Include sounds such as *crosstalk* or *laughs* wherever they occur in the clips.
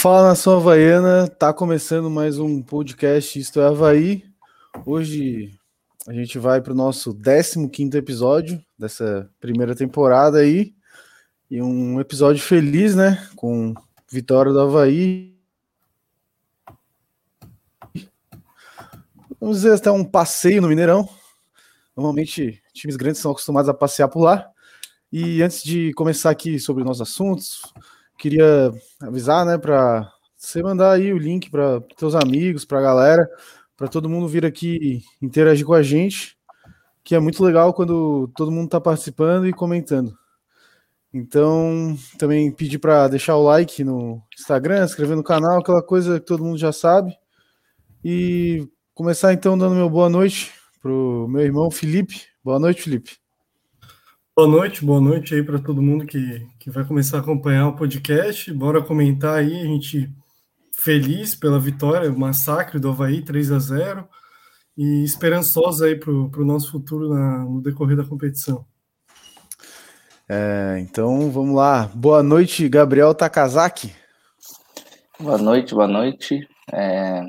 Fala nação havaiana, tá começando mais um podcast Isto é Havaí. Hoje a gente vai para o nosso 15 episódio dessa primeira temporada aí. E um episódio feliz, né? Com vitória do Havaí. Vamos dizer até um passeio no Mineirão. Normalmente times grandes são acostumados a passear por lá. E antes de começar aqui sobre nossos assuntos, queria avisar, né, para você mandar aí o link para teus amigos, para a galera, para todo mundo vir aqui interagir com a gente, que é muito legal quando todo mundo está participando e comentando. Então, também pedir para deixar o like no Instagram, inscrever no canal, aquela coisa que todo mundo já sabe. E começar então dando meu boa noite pro meu irmão Felipe. Boa noite, Felipe. Boa noite, boa noite aí para todo mundo que, que vai começar a acompanhar o podcast. Bora comentar aí, a gente feliz pela vitória, o massacre do Havaí 3 a 0 e esperançosos aí para o nosso futuro na, no decorrer da competição. É, então vamos lá. Boa noite, Gabriel Takazaki. Boa noite, boa noite. É,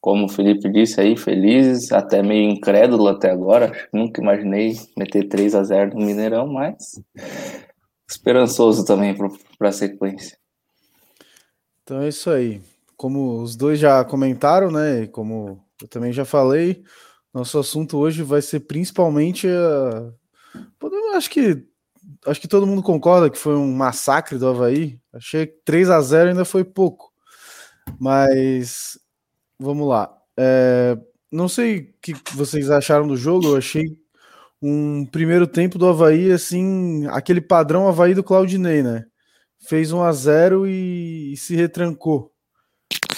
como o Felipe disse aí, felizes, até meio incrédulo até agora. Nunca imaginei meter 3 a 0 no Mineirão, mas esperançoso também para a sequência. Então é isso aí. Como os dois já comentaram, né? Como eu também já falei, nosso assunto hoje vai ser principalmente a... acho que acho que todo mundo concorda que foi um massacre do Havaí. Achei que 3 a 0 ainda foi pouco. Mas vamos lá. É, não sei o que vocês acharam do jogo, eu achei um primeiro tempo do Havaí, assim, aquele padrão Havaí do Claudinei, né? Fez 1 a 0 e, e se retrancou.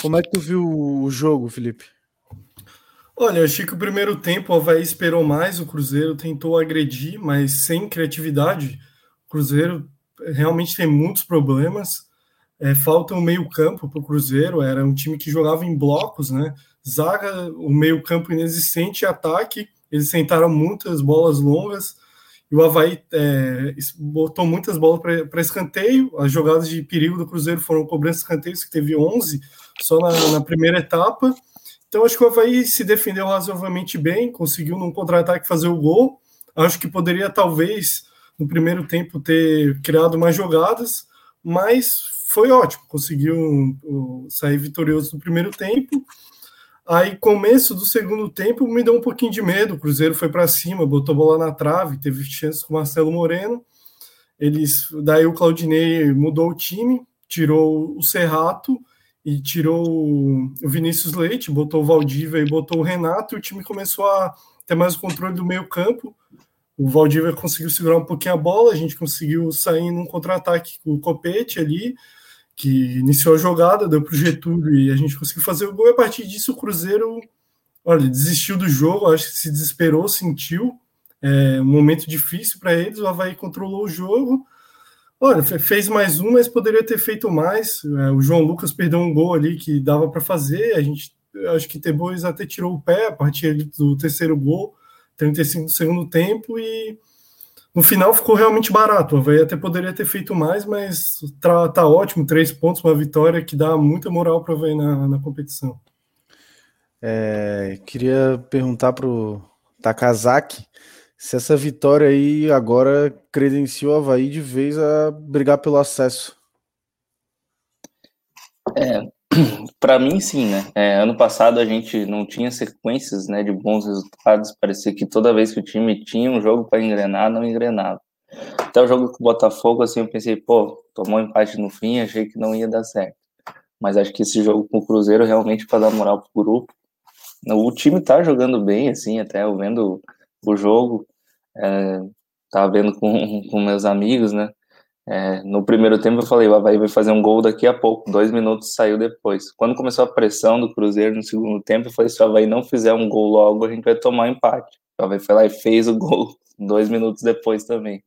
Como é que tu viu o jogo, Felipe? Olha, eu achei que o primeiro tempo o Havaí esperou mais, o Cruzeiro tentou agredir, mas sem criatividade. O Cruzeiro realmente tem muitos problemas. É, falta um meio-campo para o Cruzeiro, era um time que jogava em blocos, né? Zaga, o meio-campo inexistente, ataque. Eles tentaram muitas bolas longas e o Havaí é, botou muitas bolas para escanteio. As jogadas de perigo do Cruzeiro foram cobranças de escanteios, que teve 11 só na, na, primeira etapa. Então, acho que o Havaí se defendeu razoavelmente bem, conseguiu num contra-ataque fazer o gol. Acho que poderia, talvez, no primeiro tempo, ter criado mais jogadas, mas foi ótimo, conseguiu sair vitorioso no primeiro tempo. Aí, começo do segundo tempo, me deu um pouquinho de medo. O Cruzeiro foi para cima, botou bola na trave, teve chances com o Marcelo Moreno. Eles, daí o Claudinei mudou o time, tirou o Serrato e tirou o Vinícius Leite, botou o Valdívia e botou o Renato, e o time começou a ter mais o controle do meio-campo. O Valdívia conseguiu segurar um pouquinho a bola, a gente conseguiu sair num contra-ataque com o Copete ali que iniciou a jogada, deu para o Getúlio e a gente conseguiu fazer o gol. E a partir disso, o Cruzeiro olha, desistiu do jogo, acho que se desesperou, sentiu é, um momento difícil para eles. O Havaí controlou o jogo. Olha, fez mais um, mas poderia ter feito mais. É, o João Lucas perdeu um gol ali que dava para fazer. A gente, acho que Tebois até tirou o pé a partir do terceiro gol, 35 do segundo tempo, e no final ficou realmente barato. O Havaí até poderia ter feito mais, mas tá, tá ótimo. Três pontos, uma vitória que dá muita moral para o Havaí na, na competição. É, queria perguntar para o Takazaki se essa vitória aí agora credenciou o Havaí de vez a brigar pelo acesso. É, *clears throat* para mim, sim, né? É, ano passado a gente não tinha sequências né, de bons resultados. Parecia que toda vez que o time tinha um jogo para engrenar, não engrenava. Até o jogo com o Botafogo, assim, eu pensei, pô, tomou um empate no fim, achei que não ia dar certo. Mas acho que esse jogo com o Cruzeiro realmente para dar moral pro grupo. O time tá jogando bem, assim, até eu vendo o jogo, é, tava vendo com, com meus amigos, né? É, no primeiro tempo eu falei, o Havaí vai fazer um gol daqui a pouco, dois minutos saiu depois. Quando começou a pressão do Cruzeiro no segundo tempo, eu falei, se o Havaí não fizer um gol logo, a gente vai tomar um empate. O Havaí foi lá e fez o gol *laughs* dois minutos depois também.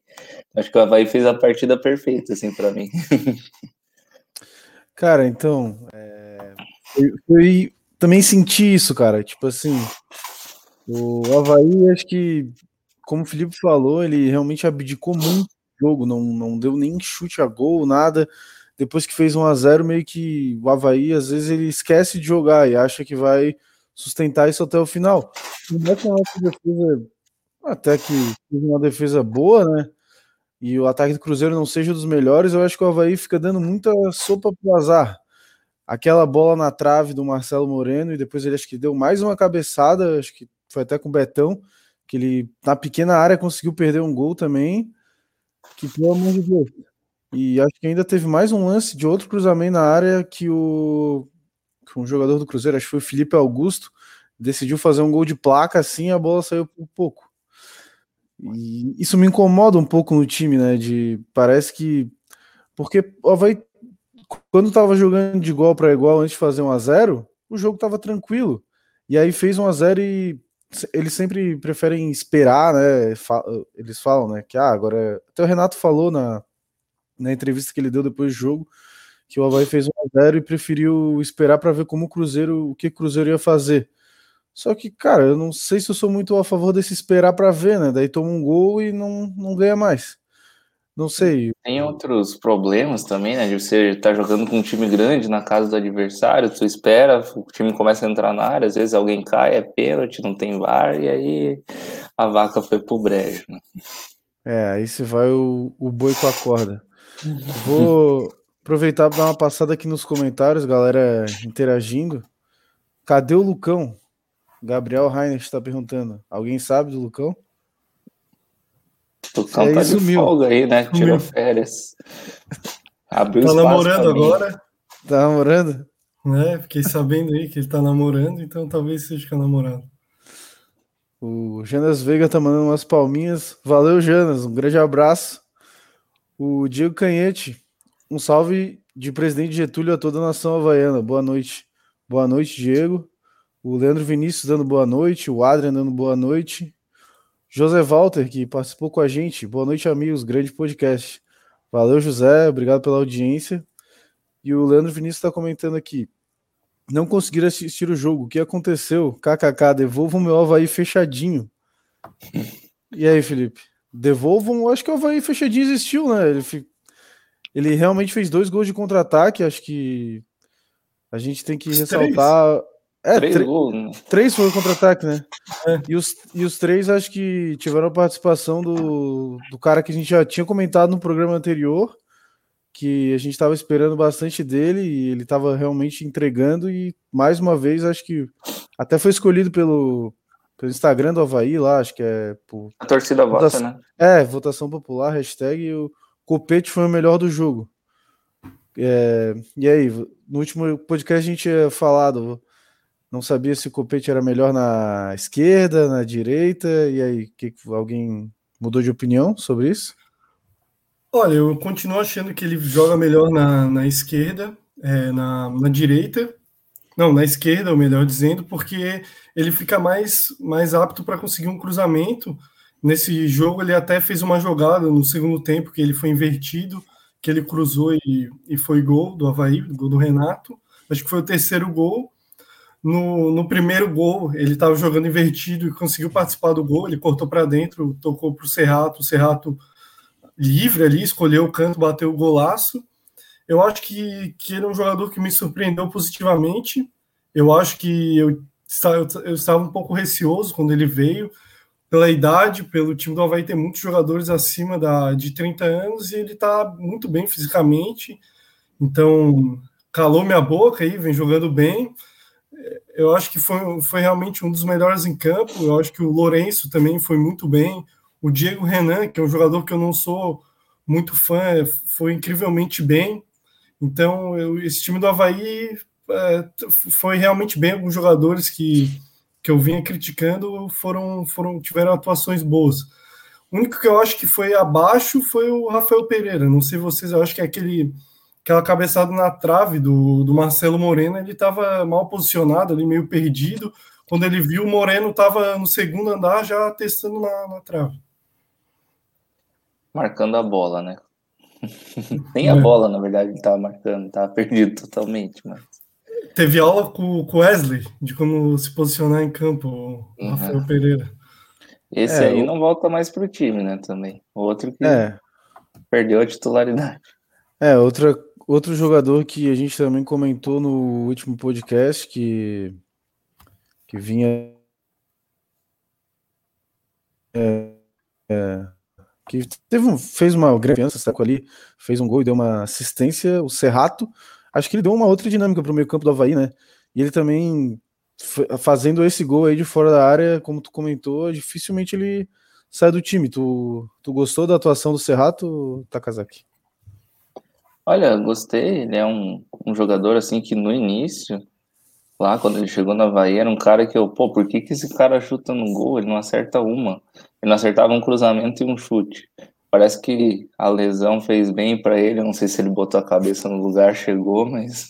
Acho que o Havaí fez a partida perfeita, assim, para mim. *laughs* Cara, então, é... eu, eu, também senti isso, cara, tipo assim, o Havaí, acho que, como o Felipe falou, ele realmente abdicou muito jogo, não, não deu nem chute a gol, nada. depois que fez 1 a 0 meio que o Havaí, às vezes, ele esquece de jogar e acha que vai sustentar isso até o final. Não é nossa defesa, até que uma defesa boa, né? E o ataque do Cruzeiro não seja dos melhores, eu acho que o Havaí fica dando muita sopa pro azar. Aquela bola na trave do Marcelo Moreno, e depois ele acho que deu mais uma cabeçada, acho que foi até com o Betão, que ele na pequena área conseguiu perder um gol também. Que pelo amor de Deus. E acho que ainda teve mais um lance de outro cruzamento na área que o que um jogador do Cruzeiro, acho que foi o Felipe Augusto, decidiu fazer um gol de placa assim, a bola saiu por pouco. E isso me incomoda um pouco no time, né? De parece que porque ó, vai quando tava jogando de igual para igual antes de fazer um a 0, o jogo tava tranquilo. E aí fez um a 0 e eles sempre preferem esperar, né? Eles falam, né? Que ah, agora até o Renato falou na na entrevista que ele deu depois do jogo, que o Havaí fez 1x0 e preferiu esperar para ver como o Cruzeiro, o que o Cruzeiro ia fazer. Só que, cara, eu não sei se eu sou muito a favor desse esperar para ver, né? Daí toma um gol e não, não ganha mais. Não sei. Tem outros problemas também, né? De você estar tá jogando com um time grande na casa do adversário, tu espera, o time começa a entrar na área, às vezes alguém cai, é pênalti, não tem VAR, e aí a vaca foi pro brejo. Né? É, aí se vai o, o boi com a corda. Vou aproveitar para dar uma passada aqui nos comentários, galera interagindo. Cadê o Lucão? Gabriel Reiner está perguntando. Alguém sabe do Lucão? O Lucão tá de folga aí, né? Tirou férias. Abriu tá namorando agora? Tá namorando? É, fiquei sabendo aí que ele tá namorando, então talvez seja que é namorado. O Janas Veiga tá mandando umas palminhas. Valeu, Janas. Um grande abraço. O Diego Canhete, um salve de presidente Getúlio a toda a nação havaiana. Boa noite. Boa noite, Diego. O Leandro Vinícius dando boa noite. O Adrian dando boa noite. José Walter, que participou com a gente. Boa noite, amigos. Grande podcast. Valeu, José. Obrigado pela audiência. E o Leandro Vinícius está comentando aqui. Não conseguiram assistir o jogo. O que aconteceu? KKK, devolva o meu Havaí fechadinho. E aí, Felipe? devolvam. Acho que o Havaí fechadinho existiu, né? Ele, ele realmente fez dois gols de contra-ataque. Acho que a gente tem que ressaltar. É, três, gols, né? três foi o contra-ataque, né? É. E, os, e os três acho que tiveram a participação do, do cara que a gente já tinha comentado no programa anterior, que a gente estava esperando bastante dele e ele estava realmente entregando. E mais uma vez, acho que até foi escolhido pelo, pelo Instagram do Havaí lá, acho que é. Por, a torcida votação, vota, né? É, votação popular, hashtag o Copete foi o melhor do jogo. É, e aí, no último podcast a gente tinha falado, não sabia se o Copete era melhor na esquerda, na direita, e aí, que, alguém mudou de opinião sobre isso? Olha, eu continuo achando que ele joga melhor na, na esquerda, é, na, na direita, não, na esquerda, ou melhor dizendo, porque ele fica mais, mais apto para conseguir um cruzamento. Nesse jogo, ele até fez uma jogada no segundo tempo que ele foi invertido, que ele cruzou e, e foi gol do Havaí, gol do Renato. Acho que foi o terceiro gol. No, no primeiro gol, ele estava jogando invertido e conseguiu participar do gol. Ele cortou para dentro, tocou para o Serrato. O Serrato livre ali, escolheu o canto, bateu o golaço. Eu acho que, que ele é um jogador que me surpreendeu positivamente. Eu acho que eu, eu estava um pouco receoso quando ele veio, pela idade, pelo time do Havaí ter muitos jogadores acima da, de 30 anos e ele está muito bem fisicamente. Então, calou minha boca aí, vem jogando bem. Eu acho que foi, foi realmente um dos melhores em campo. Eu acho que o Lourenço também foi muito bem. O Diego Renan, que é um jogador que eu não sou muito fã, foi incrivelmente bem. Então, eu, esse time do Havaí é, foi realmente bem. Alguns jogadores que, que eu vinha criticando foram, foram tiveram atuações boas. O único que eu acho que foi abaixo foi o Rafael Pereira. Não sei vocês, eu acho que é aquele aquela cabeçada na trave do, do Marcelo Moreno, ele estava mal posicionado, ali meio perdido. Quando ele viu o Moreno estava no segundo andar já testando na, na trave. Marcando a bola, né? *laughs* Nem a é. bola, na verdade, ele estava marcando, estava perdido totalmente. Mas... Teve aula com o Wesley de como se posicionar em campo, o uhum. Rafael Pereira. Esse é, aí o... não volta mais para o time, né? Também. Outro que é. perdeu a titularidade. É, outra, outro jogador que a gente também comentou no último podcast que, que vinha. É, é, que teve um, fez uma grande criança, ali, fez um gol e deu uma assistência, o Serrato. Acho que ele deu uma outra dinâmica para o meio campo do Havaí, né? E ele também, fazendo esse gol aí de fora da área, como tu comentou, dificilmente ele sai do time. Tu, tu gostou da atuação do Serrato, Takazaki? Olha, gostei. Ele é um, um jogador assim que no início, lá quando ele chegou na Havaí, era um cara que eu, pô, por que, que esse cara chuta no gol? Ele não acerta uma. Ele não acertava um cruzamento e um chute. Parece que a lesão fez bem para ele. Não sei se ele botou a cabeça no lugar, chegou, *laughs* mas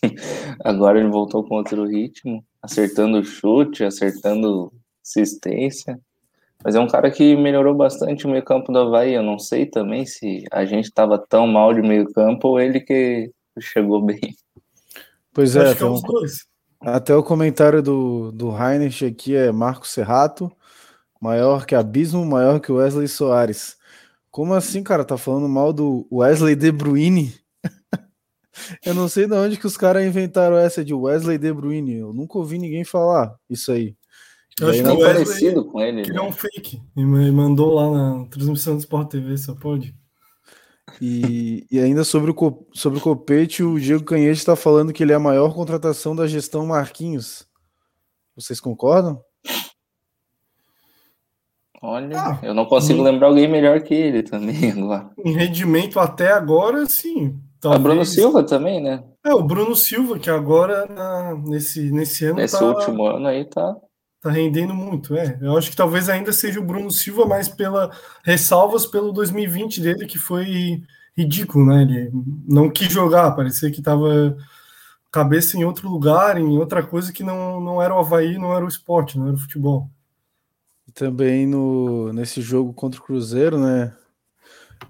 agora ele voltou com outro ritmo, acertando chute, acertando assistência. Mas é um cara que melhorou bastante o meio campo do Havaí. Eu não sei também se a gente estava tão mal de meio campo ou ele que chegou bem. Pois é, até, um, até o comentário do, do Heinrich aqui é Marco Serrato, maior que Abismo, maior que Wesley Soares. Como assim, cara? Tá falando mal do Wesley De Bruyne? *laughs* Eu não sei de onde que os caras inventaram essa de Wesley De Bruyne. Eu nunca ouvi ninguém falar isso aí. Eu acho que é parecido com ele. Criou né? um fake e mandou lá na transmissão do Sport TV, só pode. E, e ainda sobre o, sobre o Copete, o Diego Canhete está falando que ele é a maior contratação da gestão Marquinhos. Vocês concordam? Olha, ah, eu não consigo lembrar alguém melhor que ele também *laughs* agora. Em rendimento até agora, sim. Talvez... A Bruno Silva também, né? É, o Bruno Silva, que agora, na, nesse, nesse ano. Nesse tá... último ano aí tá. Tá rendendo muito, é. Eu acho que talvez ainda seja o Bruno Silva, mas pela ressalvas pelo 2020 dele, que foi ridículo, né? Ele não quis jogar, parecia que tava cabeça em outro lugar, em outra coisa que não, não era o Havaí, não era o esporte, não era o futebol. E também no, nesse jogo contra o Cruzeiro, né?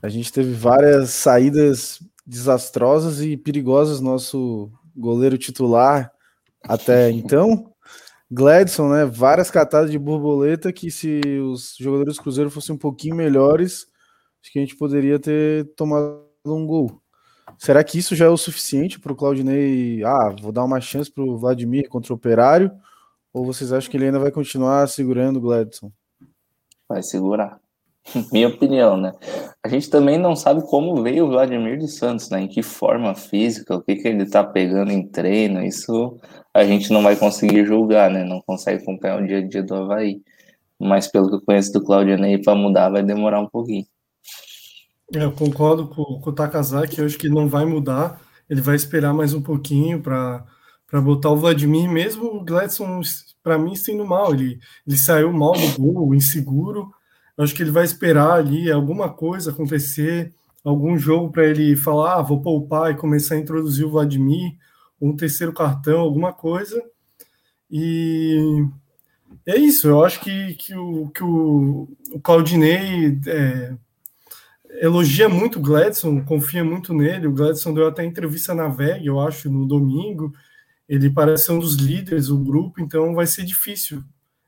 A gente teve várias saídas desastrosas e perigosas. Nosso goleiro titular até então Gladson, né? Várias catadas de borboleta que se os jogadores do Cruzeiro fossem um pouquinho melhores, acho que a gente poderia ter tomado um gol. Será que isso já é o suficiente para o Claudinei? Ah, vou dar uma chance para o Vladimir contra o Operário? Ou vocês acham que ele ainda vai continuar segurando o Gladson? Vai segurar. *laughs* Minha opinião, né? A gente também não sabe como veio o Vladimir dos Santos, né? Em que forma física, o que, que ele tá pegando em treino, isso a gente não vai conseguir julgar, né? Não consegue acompanhar o dia a dia do Havaí. Mas pelo que eu conheço do Claudionei, para mudar vai demorar um pouquinho. Eu concordo com, com o Takazaki, eu acho que não vai mudar. Ele vai esperar mais um pouquinho para botar o Vladimir, mesmo o Gladson, para mim, sendo mal. Ele, ele saiu mal do gol, inseguro acho que ele vai esperar ali alguma coisa acontecer, algum jogo para ele falar, ah, vou poupar e começar a introduzir o Vladimir, um terceiro cartão, alguma coisa. E é isso, eu acho que, que, o, que o, o Claudinei é, elogia muito o Gladson, confia muito nele. O Gladson deu até entrevista na VEG, eu acho, no domingo. Ele parece ser um dos líderes do grupo, então vai ser difícil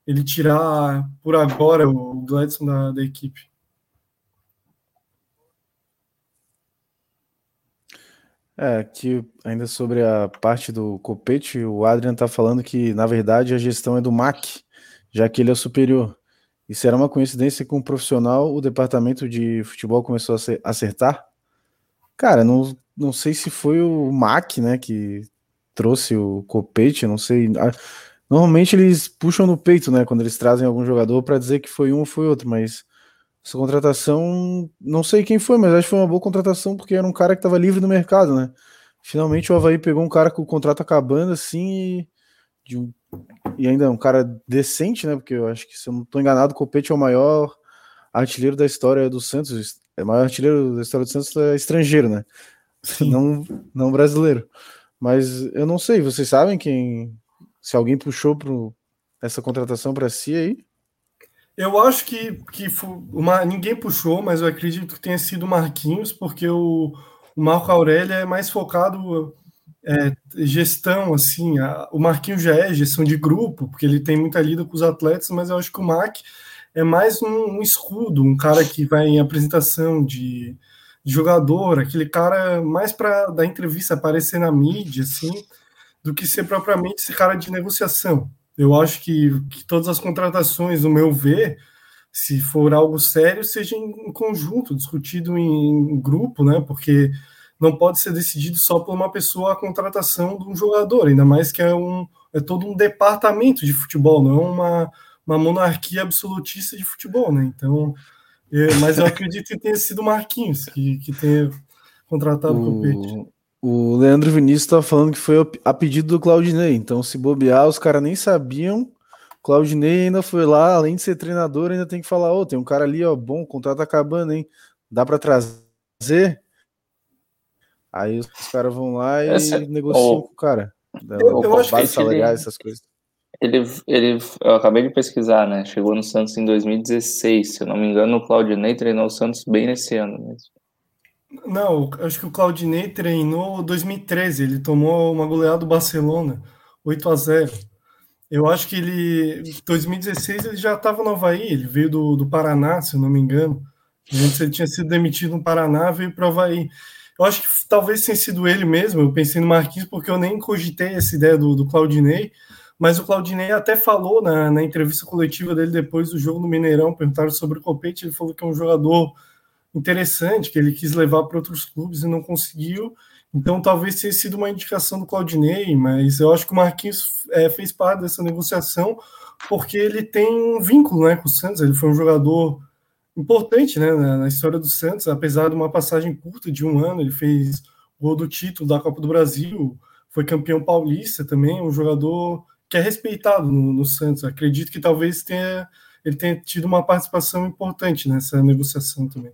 ele tirar por agora o Gladson da, da equipe. É, que ainda sobre a parte do Copete, o Adrian tá falando que, na verdade, a gestão é do MAC, já que ele é superior. E será uma coincidência que um profissional, o departamento de futebol começou a acertar? Cara, não, não sei se foi o MAC, né, que trouxe o Copete, não sei. Normalmente eles puxam no peito, né, quando eles trazem algum jogador para dizer que foi um ou foi outro, mas essa contratação, não sei quem foi, mas acho que foi uma boa contratação porque era um cara que estava livre no mercado, né? Finalmente o Havaí pegou um cara com o contrato acabando assim e, um, e ainda um cara decente, né? Porque eu acho que se eu não estou enganado, o Copete é o maior artilheiro da história do Santos, é o maior artilheiro da história do Santos é estrangeiro, né? Não, não brasileiro. Mas eu não sei, vocês sabem quem se alguém puxou pro, essa contratação para si aí? Eu acho que, que uma, ninguém puxou, mas eu acredito que tenha sido o Marquinhos, porque o, o Marco Aurélio é mais focado é, gestão, assim. A, o Marquinhos já é gestão de grupo, porque ele tem muita lida com os atletas, mas eu acho que o Mac é mais um, um escudo, um cara que vai em apresentação de, jogador, aquele cara mais para dar entrevista, aparecer na mídia, assim, do que ser propriamente esse cara de negociação. Eu acho que, que todas as contratações, no meu ver, se for algo sério, seja em, conjunto, discutido em, grupo, né? Porque não pode ser decidido só por uma pessoa a contratação de um jogador, ainda mais que é, um, é todo um departamento de futebol, não é uma, uma monarquia absolutista de futebol, né? Então, é, mas eu acredito que tenha sido Marquinhos que, que tenha contratado o Copete. O Leandro Vinícius estava falando que foi a pedido do Claudinei, então se bobear, os caras nem sabiam Claudinei ainda foi lá, além de ser treinador, ainda tem que falar: Ô, oh, tem um cara ali, ó, bom, o contrato tá acabando, hein? Dá para trazer? Aí os caras vão lá e Essa, negociam oh, com o cara. Eu, eu acho que salariais, ele, essas coisas. Ele, ele, eu acabei de pesquisar, né? Chegou no Santos em 2016. Se eu não me engano, o Claudinei treinou o Santos bem nesse ano mesmo. Não, acho que o Claudinei treinou 2013. Ele tomou uma goleada do Barcelona, 8 a 0 eu acho que ele, em 2016, ele já estava no Havaí, ele veio do, do Paraná, se eu não me engano. Antes ele tinha sido demitido no Paraná, veio para o Havaí. Eu acho que talvez tenha sido ele mesmo, eu pensei no Marquinhos, porque eu nem cogitei essa ideia do, do Claudinei, mas o Claudinei até falou na, na entrevista coletiva dele depois do jogo no Mineirão, perguntaram sobre o Copete, ele falou que é um jogador interessante, que ele quis levar para outros clubes e não conseguiu, então, talvez tenha sido uma indicação do Claudinei, mas eu acho que o Marquinhos é, fez parte dessa negociação porque ele tem um vínculo né, com o Santos. Ele foi um jogador importante né, na, história do Santos, apesar de uma passagem curta de um ano. Ele fez gol do título da Copa do Brasil, foi campeão paulista também, um jogador que é respeitado no, no Santos. Acredito que talvez tenha, ele tenha tido uma participação importante nessa negociação também.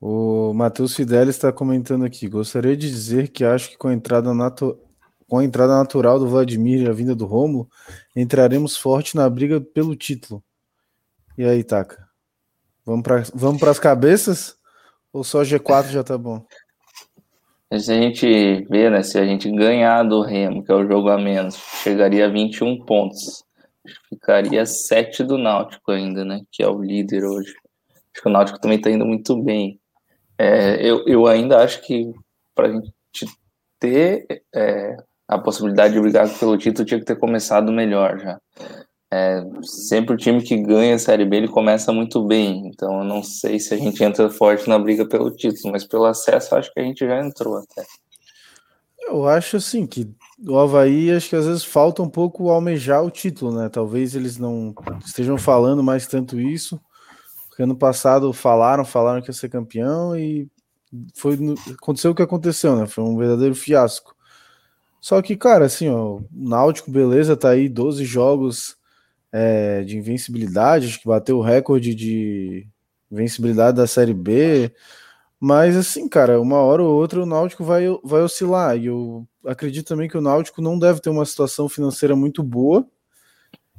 O Matheus Fidelis está comentando aqui. Gostaria de dizer que acho que com a entrada, com a entrada natural do Vladimir e a vinda do Romulo, entraremos forte na briga pelo título. E aí, Taka? Vamos para vamos as cabeças? Ou só G4 já tá bom? Se a gente vê, né? Se a gente ganhar do Remo, que é o jogo a menos, chegaria a 21 pontos. Ficaria 7 do Náutico ainda, né? Que é o líder hoje. Acho que o Náutico também está indo muito bem. É, eu, eu ainda acho que para a gente ter é, a possibilidade de brigar pelo título tinha que ter começado melhor já. É, sempre o time que ganha a Série B ele começa muito bem, então eu não sei se a gente entra forte na briga pelo título, mas pelo acesso acho que a gente já entrou até. Eu acho assim que o Havaí acho que às vezes falta um pouco almejar o título, né? Talvez eles não estejam falando mais tanto isso, porque ano passado falaram, falaram que ia ser campeão e foi aconteceu o que aconteceu, né? Foi um verdadeiro fiasco. Só que, cara, assim, ó, o Náutico, beleza, tá aí 12 jogos é, de invencibilidade, acho que bateu o recorde de invencibilidade da Série B. Mas, assim, cara, uma hora ou outra o Náutico vai, vai oscilar. E eu acredito também que o Náutico não deve ter uma situação financeira muito boa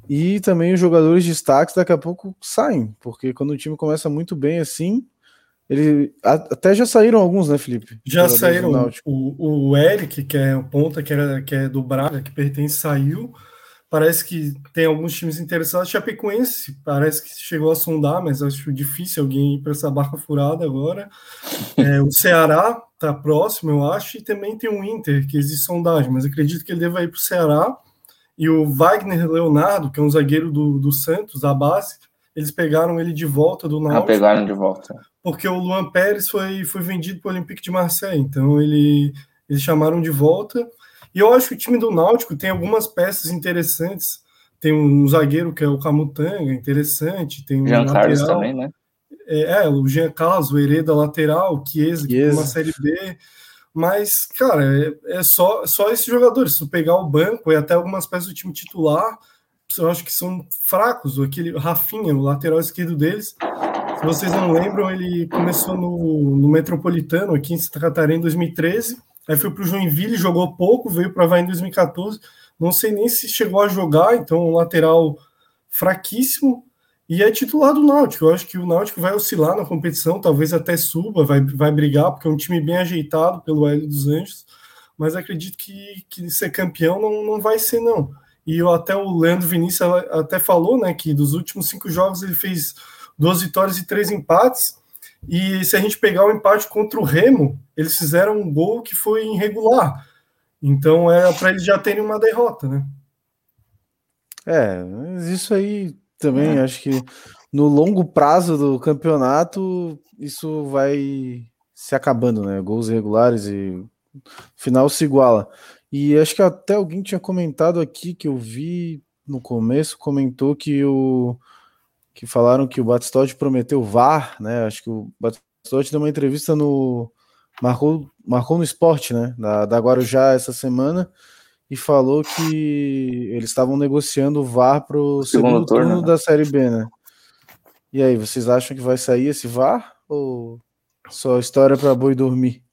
e também os jogadores de destaques daqui a pouco saem, porque quando o time começa muito bem assim, ele até já saíram alguns, né, Felipe? Já saíram. O, o Eric, que é o ponta, que, era, que é do Braga, que pertence, saiu. Parece que tem alguns times interessados. Chapecoense parece que chegou a sondar, mas acho difícil alguém ir para essa barca furada agora. É, o Ceará está próximo, eu acho, e também tem o Inter, que existe sondagem, mas acredito que ele deva ir para o Ceará e o Wagner Leonardo, que é um zagueiro do, do Santos, da base, eles pegaram ele de volta do Náutico. Ah, pegaram de volta. Porque o Luan Pérez foi, foi vendido para o Olympique de Marseille, então ele, eles chamaram de volta. E eu acho que o time do Náutico tem algumas peças interessantes. Tem um zagueiro que é o Camutanga, interessante. Tem um Jean Carlos também, né? É, é, o Jean Carlos, o Hereda lateral, o Chiesa, que tem uma Série B. Mas, cara, é, é, só, só esses jogadores. Se tu pegar o banco e até algumas peças do time titular, eu acho que são fracos. Aquele Rafinha, o lateral esquerdo deles, se vocês não lembram, ele começou no, no Metropolitano, aqui em Santa Catarina, em 2013. Aí foi para o Joinville, jogou pouco, veio para Havaí em 2014. Não sei nem se chegou a jogar, então um lateral fraquíssimo. E é titular do Náutico. Eu acho que o Náutico vai oscilar na competição, talvez até suba, vai, vai brigar, porque é um time bem ajeitado pelo Hélio dos Anjos. Mas acredito que, que ser campeão não, não vai ser, não. E eu, até o Leandro Vinícius até falou né, que dos últimos cinco jogos ele fez duas vitórias e três empates. E se a gente pegar o empate contra o Remo, eles fizeram um gol que foi irregular. Então é para eles já terem uma derrota, né? É, mas isso aí também é. acho que no longo prazo do campeonato isso vai se acabando, né? Gols irregulares e final se iguala. E acho que até alguém tinha comentado aqui que eu vi no começo, comentou que o que falaram que o Batistotti prometeu VAR, né? Acho que o Batistotti deu uma entrevista no marcou, marcou no esporte, né? Da, da Guarujá essa semana e falou que eles estavam negociando o VAR para o segundo, segundo turno né? da Série B, né? E aí, vocês acham que vai sair esse VAR ou só história para boi dormir?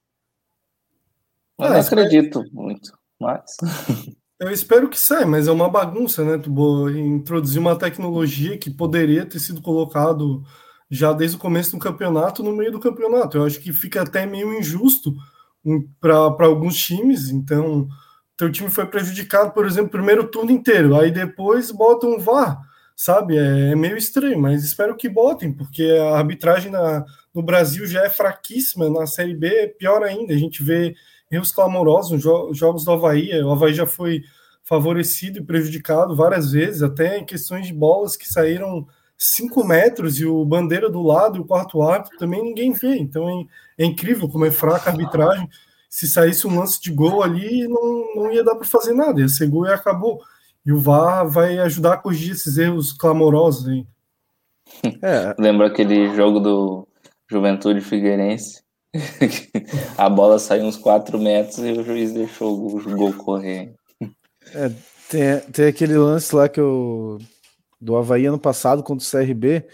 Eu não é, acredito muito, mas. *laughs* Eu espero que saia, mas é uma bagunça, né? Tu introduzir uma tecnologia que poderia ter sido colocado já desde o começo do campeonato no meio do campeonato. Eu acho que fica até meio injusto para alguns times. Então, teu time foi prejudicado, por exemplo, primeiro turno inteiro, aí depois botam um VAR, sabe? É, é, meio estranho, mas espero que botem, porque a arbitragem na, no Brasil já é fraquíssima, na Série B é pior ainda. A gente vê erros clamorosos jo jogos do Havaí. O Havaí já foi favorecido e prejudicado várias vezes, até em questões de bolas que saíram 5 metros e o bandeira do lado e o quarto árbitro também ninguém vê. Então é, é, incrível como é fraca a arbitragem. Se saísse um lance de gol ali, não, não ia dar para fazer nada, ia ser gol e acabou. E o VAR vai ajudar a corrigir esses erros clamorosos aí. É. Lembra aquele jogo do Juventude Figueirense? *laughs* a bola saiu uns 4 metros e o juiz deixou o gol correr. É, tem, tem aquele lance lá que eu, do Havaí ano passado contra o CRB,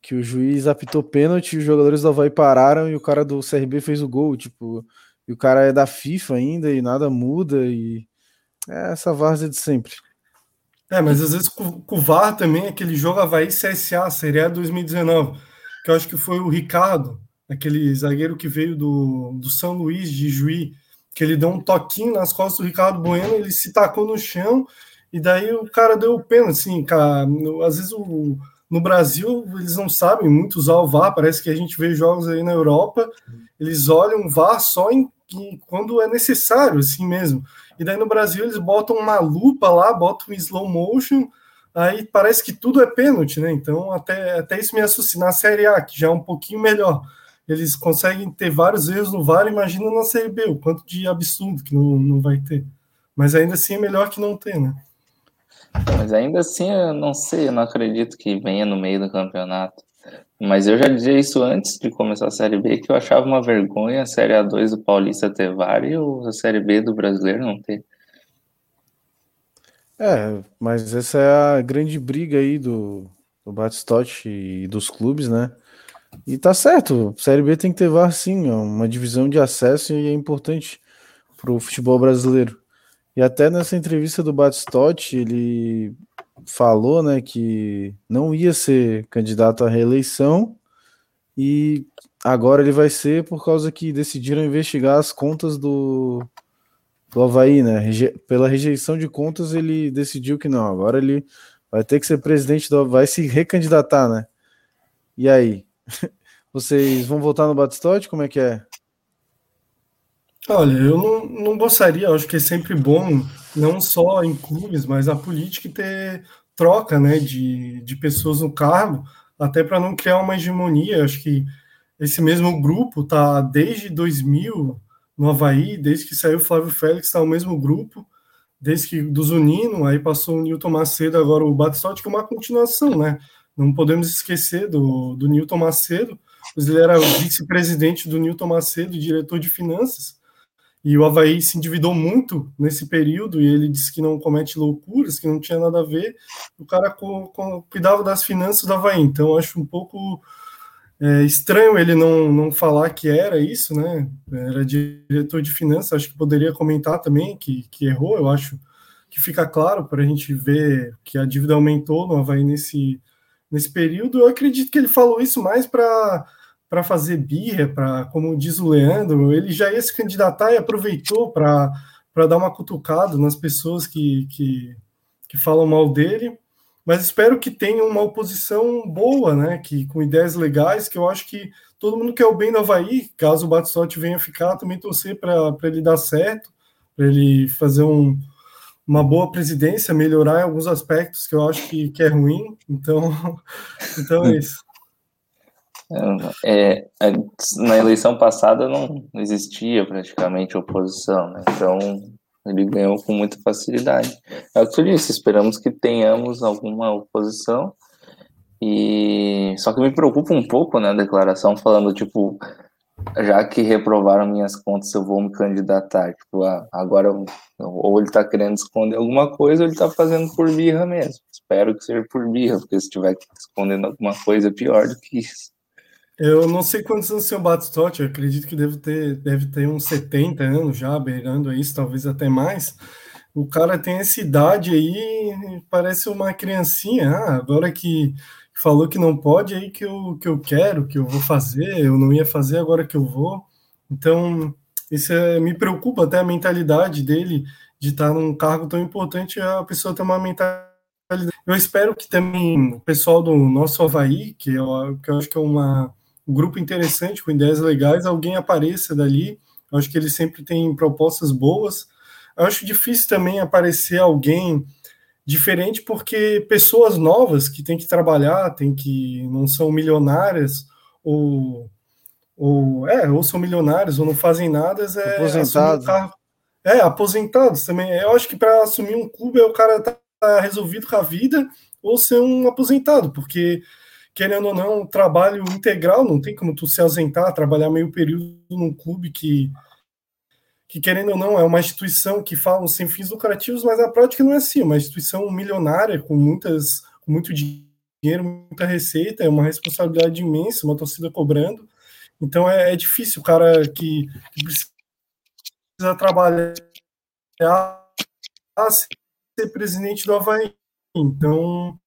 que o juiz apitou pênalti, os jogadores do Havaí pararam e o cara do CRB fez o gol, tipo, e o cara é da FIFA ainda e nada muda e é essa várzea de sempre. É, mas às vezes com, o VAR também, aquele jogo Havaí CSA, Série A 2019, que eu acho que foi o Ricardo, aquele zagueiro que veio do, do São Luís de Juí, que ele deu um toquinho nas costas do Ricardo Bueno, ele se tacou no chão, e daí o cara deu o pênalti, assim, cara, às vezes o, no Brasil eles não sabem muito usar o VAR, parece que a gente vê jogos aí na Europa, eles olham o VAR só em, quando é necessário, assim mesmo. E daí no Brasil eles botam uma lupa lá, botam slow motion, aí parece que tudo é pênalti, né? Então até, até isso me assusta. Na Série A, que já é um pouquinho melhor, eles conseguem ter vários erros no VAR, imagina na Série B, o quanto de absurdo que não, não vai ter. Mas ainda assim é melhor que não ter, né? Mas ainda assim, eu não sei, eu não acredito que venha no meio do campeonato. Mas eu já dizia isso antes de começar a Série B, que eu achava uma vergonha a Série A2 do Paulista ter VAR e a Série B do Brasileiro não ter. É, mas essa é a grande briga aí do, do Batistotti e dos clubes, né? E tá certo, Série B tem que ter VAR sim, é uma divisão de acesso e é importante para o futebol brasileiro. E até nessa entrevista do Batistotti, ele falou né, que não ia ser candidato à reeleição e agora ele vai ser por causa que decidiram investigar as contas do, do Havaí, né? Pela rejeição de contas, ele decidiu que não, agora ele vai ter que ser presidente do vai se recandidatar, né? E aí? *laughs* Vocês vão votar no Batistotti? Como é que é? Olha, eu não, não gostaria, acho que é sempre bom, não só em clubes, mas a política ter troca né, de, de pessoas no cargo, até para não criar uma hegemonia. Acho que esse mesmo grupo está desde 2000 no Havaí, desde que saiu o Flávio Félix, está o mesmo grupo, desde que do Zunino, aí passou o Newton Macedo, agora o Batistotti, que é uma continuação, né? Não podemos esquecer do, do Newton Macedo, pois ele era vice-presidente do Newton Macedo, diretor de finanças, e o Havaí se endividou muito nesse período, e ele disse que não comete loucuras, que não tinha nada a ver. O cara com, com, cuidava das finanças do Havaí, então acho um pouco é, estranho ele não, não falar que era isso, né? Era diretor de finanças, acho que poderia comentar também que, que errou, eu acho que fica claro para a gente ver que a dívida aumentou no Havaí nesse, nesse período. Eu acredito que ele falou isso mais para para fazer birra, para, como diz o Leandro, ele já ia se candidatar e aproveitou para dar uma cutucada nas pessoas que, que, que falam mal dele. Mas espero que tenha uma oposição boa, né? Que com ideias legais, que eu acho que todo mundo quer o bem do Havaí, caso o Batistotti venha ficar, também torcer para ele dar certo, para ele fazer um, uma boa presidência, melhorar em alguns aspectos que eu acho que, que é ruim. Então, *laughs* então é isso. É, é, na eleição passada não existia praticamente oposição, né? então ele ganhou com muita facilidade. É o que eu disse, esperamos que tenhamos alguma oposição e só que me preocupa um pouco, né, a declaração falando tipo, já que reprovaram minhas contas, eu vou me candidatar. Tipo, ah, agora ou ele tá querendo esconder alguma coisa, ou ele tá fazendo por birra mesmo. Espero que seja por birra, porque se tiver escondendo alguma coisa, é pior do que isso. Eu não sei quantos anos o Batistotti, eu acredito que deve ter, deve ter uns 70 anos já, beirando isso, talvez até mais. O cara tem essa idade aí, parece uma criancinha. Ah, agora que falou que não pode, aí que eu, que eu quero, que eu vou fazer, eu não ia fazer, agora que eu vou. Então, isso é, me preocupa até a mentalidade dele de estar num cargo tão importante, a pessoa ter uma mentalidade. Eu espero que também o pessoal do nosso Havaí, que eu, que eu acho que é uma, um grupo interessante, com ideias legais, alguém apareça dali. Eu acho que eles sempre têm propostas boas. Eu acho difícil também aparecer alguém diferente porque pessoas novas que têm que trabalhar, têm que não são milionárias ou ou é, ou são milionários ou não fazem nada, é aposentados. É, aposentados também. Eu acho que para assumir um clube o cara tá resolvido com a vida ou ser um aposentado, porque querendo ou não, um trabalho integral, não tem como tu se ausentar, trabalhar meio período num clube que que querendo ou não é uma instituição que fala sem fins lucrativos, mas a prática não é assim, é uma instituição milionária com muitas com muito dinheiro, muita receita, é uma responsabilidade imensa, uma torcida cobrando. Então é, é difícil o cara que, que precisa trabalhar a ser presidente do Havaí. Então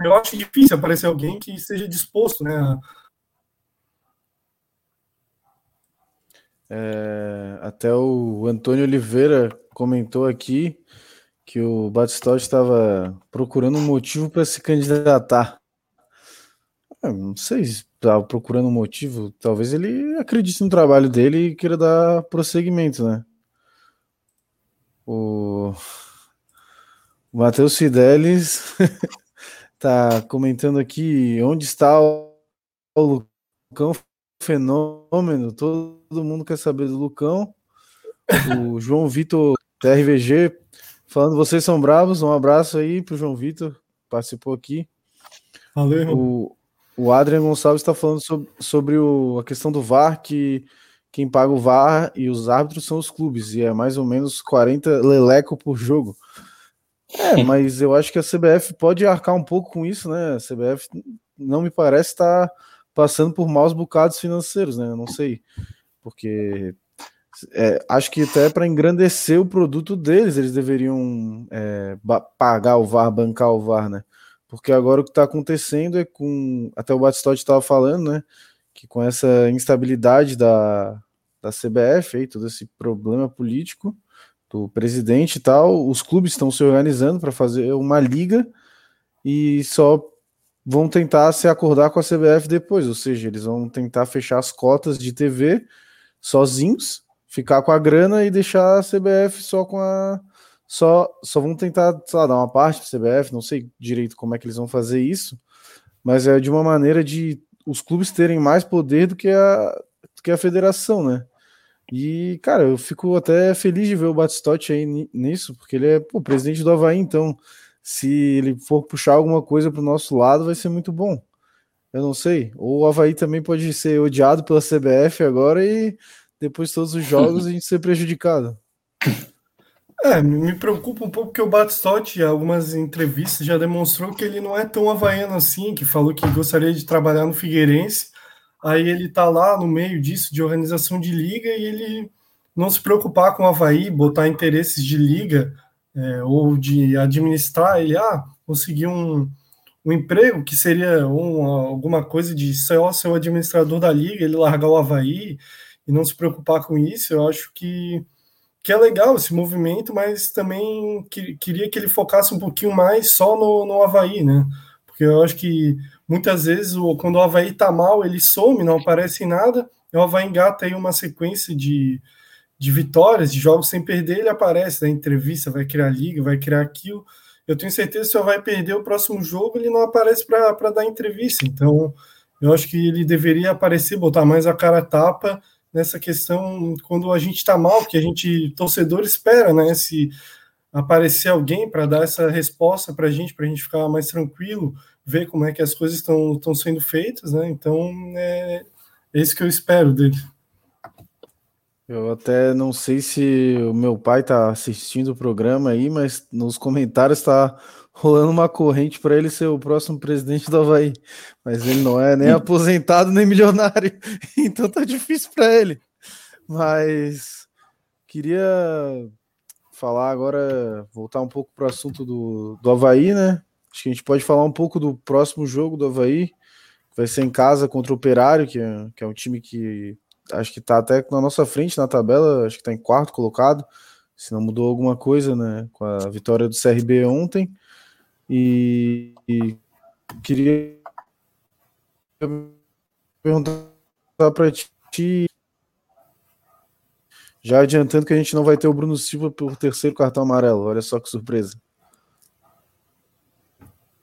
eu acho difícil aparecer alguém que esteja disposto né, É, até o Antônio Oliveira comentou aqui que o Batistotti estava procurando um motivo para se candidatar. Eu não sei se estava procurando um motivo. Talvez ele acredite no trabalho dele e queira dar prosseguimento, né? O, o Matheus Fidelis *laughs* tá comentando aqui onde está o Lucão fenômeno, todo mundo quer saber do Lucão. O *laughs* João Vitor TRVG falando, vocês são bravos. Um abraço aí pro João Vitor, participou aqui. Valeu. O, o Adrian Gonçalves está falando sobre, sobre o, a questão do VAR, que quem paga o VAR e os árbitros são os clubes, e é mais ou menos 40 leleco por jogo. É, *laughs* mas eu acho que a CBF pode arcar um pouco com isso, né? A CBF não me parece estar. Tá passando por maus bocados financeiros, né? Eu não sei, porque é, acho que até para engrandecer o produto deles, eles deveriam é, pagar o VAR, bancar o VAR, né? Porque agora o que está acontecendo é com. Até o Batistotti estava falando, né? Que com essa instabilidade da, da CBF, aí, todo esse problema político do presidente e tal, os clubes estão se organizando para fazer uma liga e só vão tentar se acordar com a CBF depois, ou seja, eles vão tentar fechar as cotas de TV sozinhos, ficar com a grana e deixar a CBF só com a só só vão tentar, lá, dar uma parte para CBF, não sei direito como é que eles vão fazer isso, mas é de uma maneira de os clubes terem mais poder do que a do que a federação, né? E, cara, eu fico até feliz de ver o Batistotti aí nisso, porque ele é o presidente do Havaí, então se ele for puxar alguma coisa para o nosso lado, vai ser muito bom. Eu não sei. Ou o Havaí também pode ser odiado pela CBF agora e depois de todos os jogos a gente ser prejudicado. É, me preocupa um pouco que o Batistotti, em algumas entrevistas, já demonstrou que ele não é tão havaiano assim, que falou que gostaria de trabalhar no Figueirense. Aí ele tá lá no meio disso, de organização de liga, e ele não se preocupar com o Havaí, botar interesses de liga é, ou de administrar ele, ah, conseguir um, um emprego que seria um, alguma coisa de só ser o administrador da liga, ele largar o Havaí e não se preocupar com isso, eu acho que, que é legal esse movimento, mas também que, queria que ele focasse um pouquinho mais só no, no Havaí, né? Porque eu acho que muitas vezes, o, quando o Havaí tá mal, ele some, não aparece em nada, o Havaí engata aí uma sequência de, de vitórias, de jogos sem perder, ele aparece na entrevista, vai criar liga, vai criar aquilo. Eu tenho certeza que se o Havaí perder o próximo jogo, ele não aparece para dar entrevista. Então, eu acho que ele deveria aparecer, botar mais a cara a tapa nessa questão quando a gente está mal, que a gente, torcedor, espera, né? Se aparecer alguém para dar essa resposta para a gente, para a gente ficar mais tranquilo, ver como é que as coisas estão sendo feitas, né? Então, é, é isso que eu espero dele. Eu até não sei se o meu pai está assistindo o programa aí, mas nos comentários está rolando uma corrente para ele ser o próximo presidente do Havaí. Mas ele não é nem aposentado nem milionário, *laughs* então tá difícil para ele. Mas queria falar agora, voltar um pouco para o assunto do, do Havaí, né? Acho que a gente pode falar um pouco do próximo jogo do Havaí, que vai ser em casa contra o Operário, que é, que é um time que acho que tá até na nossa frente na tabela, acho que tá em quarto colocado, se não mudou alguma coisa, né? Com a vitória do CRB ontem. E, e queria perguntar para ti, já adiantando que a gente não vai ter o Bruno Silva por terceiro cartão amarelo. Olha só que surpresa.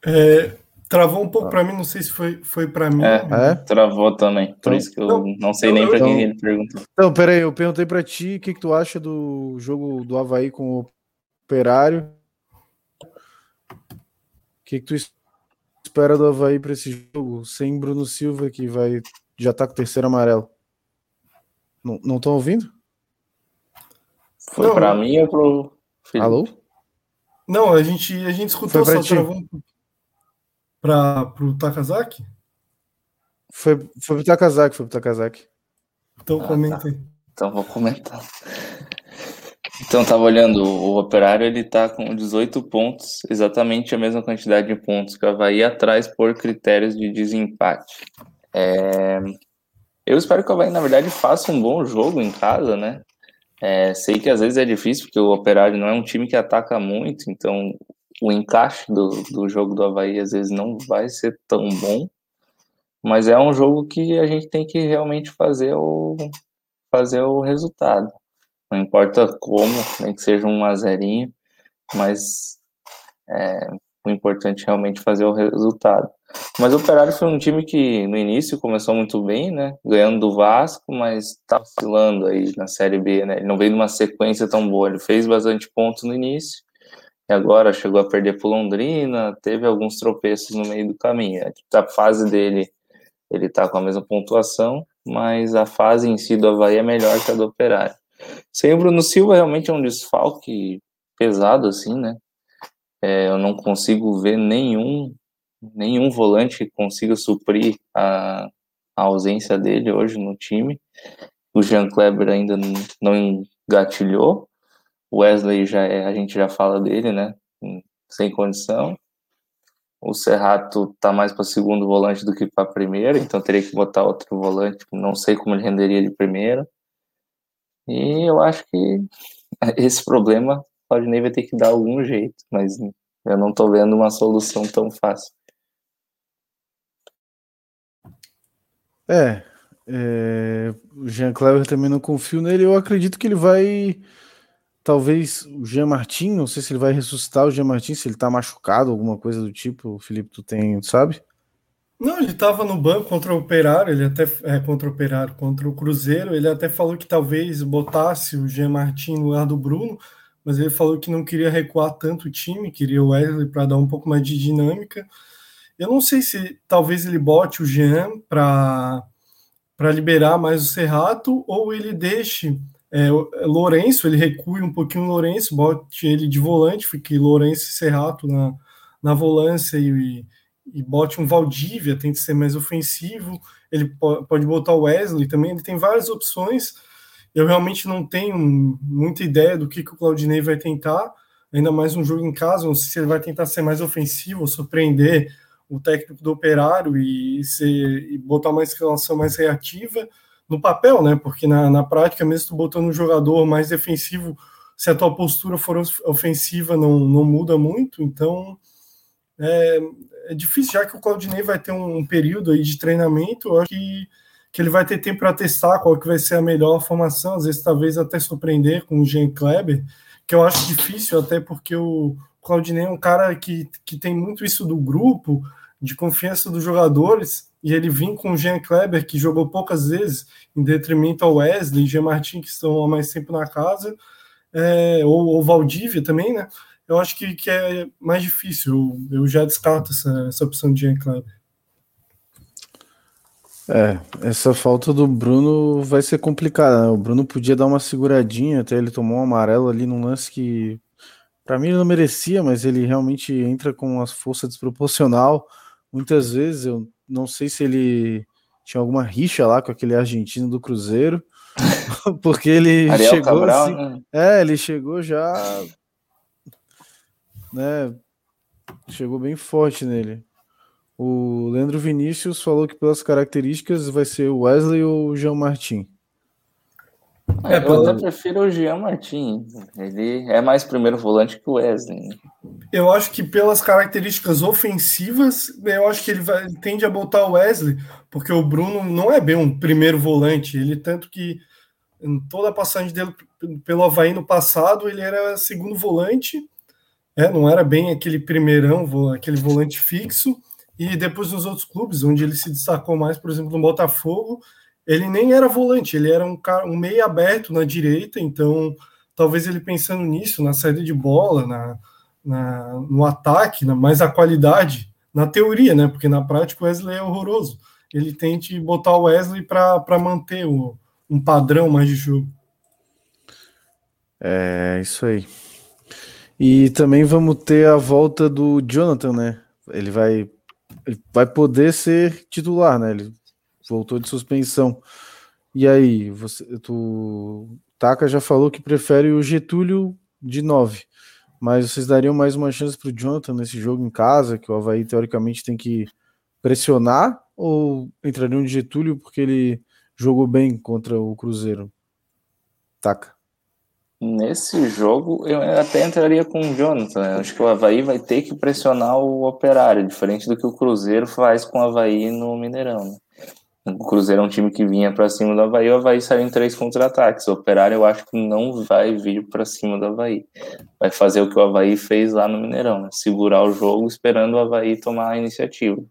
É, travou um pouco ah. para mim, não sei se foi, foi para mim. É, é, travou também. Por então, isso que eu não, não sei nem para então, quem ele perguntou. Então, peraí, eu perguntei para ti o que, que tu acha do jogo do Havaí com o Operário que, que tu espera do Havaí para esse jogo sem Bruno Silva, que vai já tá com o terceiro amarelo? Não estão ouvindo? Foi para mim ou pro Felipe? Alô? Não, a gente, a gente escutou só travou para pro Takazaki? Foi, foi pro Takazaki, foi pro Takazaki. Então ah, comenta tá. Então vou comentar. Então, estava olhando, o Operário ele está com 18 pontos, exatamente a mesma quantidade de pontos que o Havaí atrás por critérios de desempate. É... Eu espero que o Havaí, na verdade, faça um bom jogo em casa, né? É, sei que às vezes é difícil, porque o Operário não é um time que ataca muito, então o encaixe do, do jogo do Havaí às vezes não vai ser tão bom, mas é um jogo que a gente tem que realmente fazer o, fazer o resultado. Não importa como, nem que seja um azerinho, mas é, o importante é realmente fazer o resultado. Mas o Operário foi um time que no início começou muito bem, né? Ganhando do Vasco, mas tá oscilando aí na Série B, né? Ele não veio numa sequência tão boa. Ele fez bastante pontos no início agora chegou a perder pro Londrina, teve alguns tropeços no meio do caminho. A fase dele, ele tá com a mesma pontuação, mas a fase em si do Havaí é melhor que a do Operário. Sem o Bruno Silva, realmente é um desfalque pesado, assim, né? É, eu não consigo ver nenhum, nenhum volante que consiga suprir a, a ausência dele hoje no time. O Jean Kleber ainda não engatilhou. Wesley já é, a gente já fala dele, né? Sem condição. O Serrato tá mais para segundo volante do que para primeiro, então teria que botar outro volante. Não sei como ele renderia de primeira. E eu acho que *laughs* esse problema o Claudinei vai ter que dar algum jeito, mas eu não estou vendo uma solução tão fácil. É, é, o Jean Clever também não confio nele. Eu acredito que ele vai. Talvez o Jean Martin, não sei se ele vai ressuscitar o Jean Martin, se ele tá machucado, alguma coisa do tipo. Felipe, tu tem, sabe? Não, ele estava no banco contra o Operário, ele até é, contra o Operário, contra o Cruzeiro, ele até falou que talvez botasse o Jean Martin no lugar do Bruno, mas ele falou que não queria recuar tanto o time, queria o Wesley para dar um pouco mais de dinâmica. Eu não sei se talvez ele bote o Jean para para liberar mais o Serrato ou ele deixe é, o Lourenço, ele recue um pouquinho o Lourenço, bote ele de volante, fique Lourenço e Serrato na, na volância e e bote um Valdívia, tente ser mais ofensivo. Ele pode botar o Wesley também, ele tem várias opções. Eu realmente não tenho muita ideia do que, que o Claudinei vai tentar, ainda mais um jogo em casa. Não sei se ele vai tentar ser mais ofensivo, surpreender o técnico do operário e, ser, e botar uma escalação mais reativa no papel, né? Porque na, na prática, mesmo tu botando um jogador mais defensivo, se a tua postura for ofensiva, não, não muda muito. Então, é, é difícil, já que o Claudinei vai ter um período aí de treinamento, eu acho que, que ele vai ter tempo para testar qual que vai ser a melhor formação, às vezes talvez até surpreender com o Jean Kleber, que eu acho difícil, até porque o Claudinei é um cara que, que tem muito isso do grupo, de confiança dos jogadores, e ele vinha com o Jean Kleber, que jogou poucas vezes, em detrimento ao Wesley e Jean Martin, que estão há mais tempo na casa, é, ou, o Valdívia também, né? Eu acho que, que é mais difícil. Eu, eu já descarto essa, essa opção de Jean Kleber. É, essa falta do Bruno vai ser complicada. Né? O Bruno podia dar uma seguradinha, até ele tomou um amarelo ali num lance que para mim ele não merecia, mas ele realmente entra com uma força desproporcional. Muitas vezes eu não sei se ele tinha alguma rixa lá com aquele argentino do Cruzeiro, *laughs* porque ele Ariel chegou Cabral, assim, né? é, ele chegou já né, chegou bem forte nele. O Leandro Vinícius falou que pelas características vai ser o Wesley ou o Jean Martin. É, eu até prefiro o Jean Martin. Ele é mais primeiro volante que o Wesley. Eu acho que pelas características ofensivas, eu acho que ele, vai, ele tende a botar o Wesley, porque o Bruno não é bem um primeiro volante. Ele tanto que em toda a passagem dele pelo Havaí no passado, ele era segundo volante, é, não era bem aquele primeirão, aquele volante fixo. E depois nos outros clubes, onde ele se destacou mais, por exemplo, no Botafogo, ele nem era volante, ele era um, cara, um meio aberto na direita, então talvez ele pensando nisso, na saída de bola, na, na no ataque, na, mais a qualidade, na teoria, né? Porque na prática o Wesley é horroroso. Ele tente botar o Wesley para manter o, um padrão mais de jogo. É isso aí. E também vamos ter a volta do Jonathan, né? Ele vai, ele vai poder ser titular, né? Ele voltou de suspensão. E aí, você, tu, Taka já falou que prefere o Getúlio de 9, mas vocês dariam mais uma chance para o Jonathan nesse jogo em casa, que o Havaí teoricamente tem que pressionar, ou entrariam de Getúlio porque ele jogou bem contra o Cruzeiro? Taka. Nesse jogo, eu até entraria com o Jonathan. Né? Acho que o Havaí vai ter que pressionar o operário, diferente do que o Cruzeiro faz com o Havaí no Mineirão. Né? O Cruzeiro é um time que vinha para cima do Havaí, o Havaí saiu em três contra-ataques. O Operário eu acho que não vai vir para cima do Havaí. Vai fazer o que o Havaí fez lá no Mineirão, né? segurar o jogo esperando o Havaí tomar a iniciativa.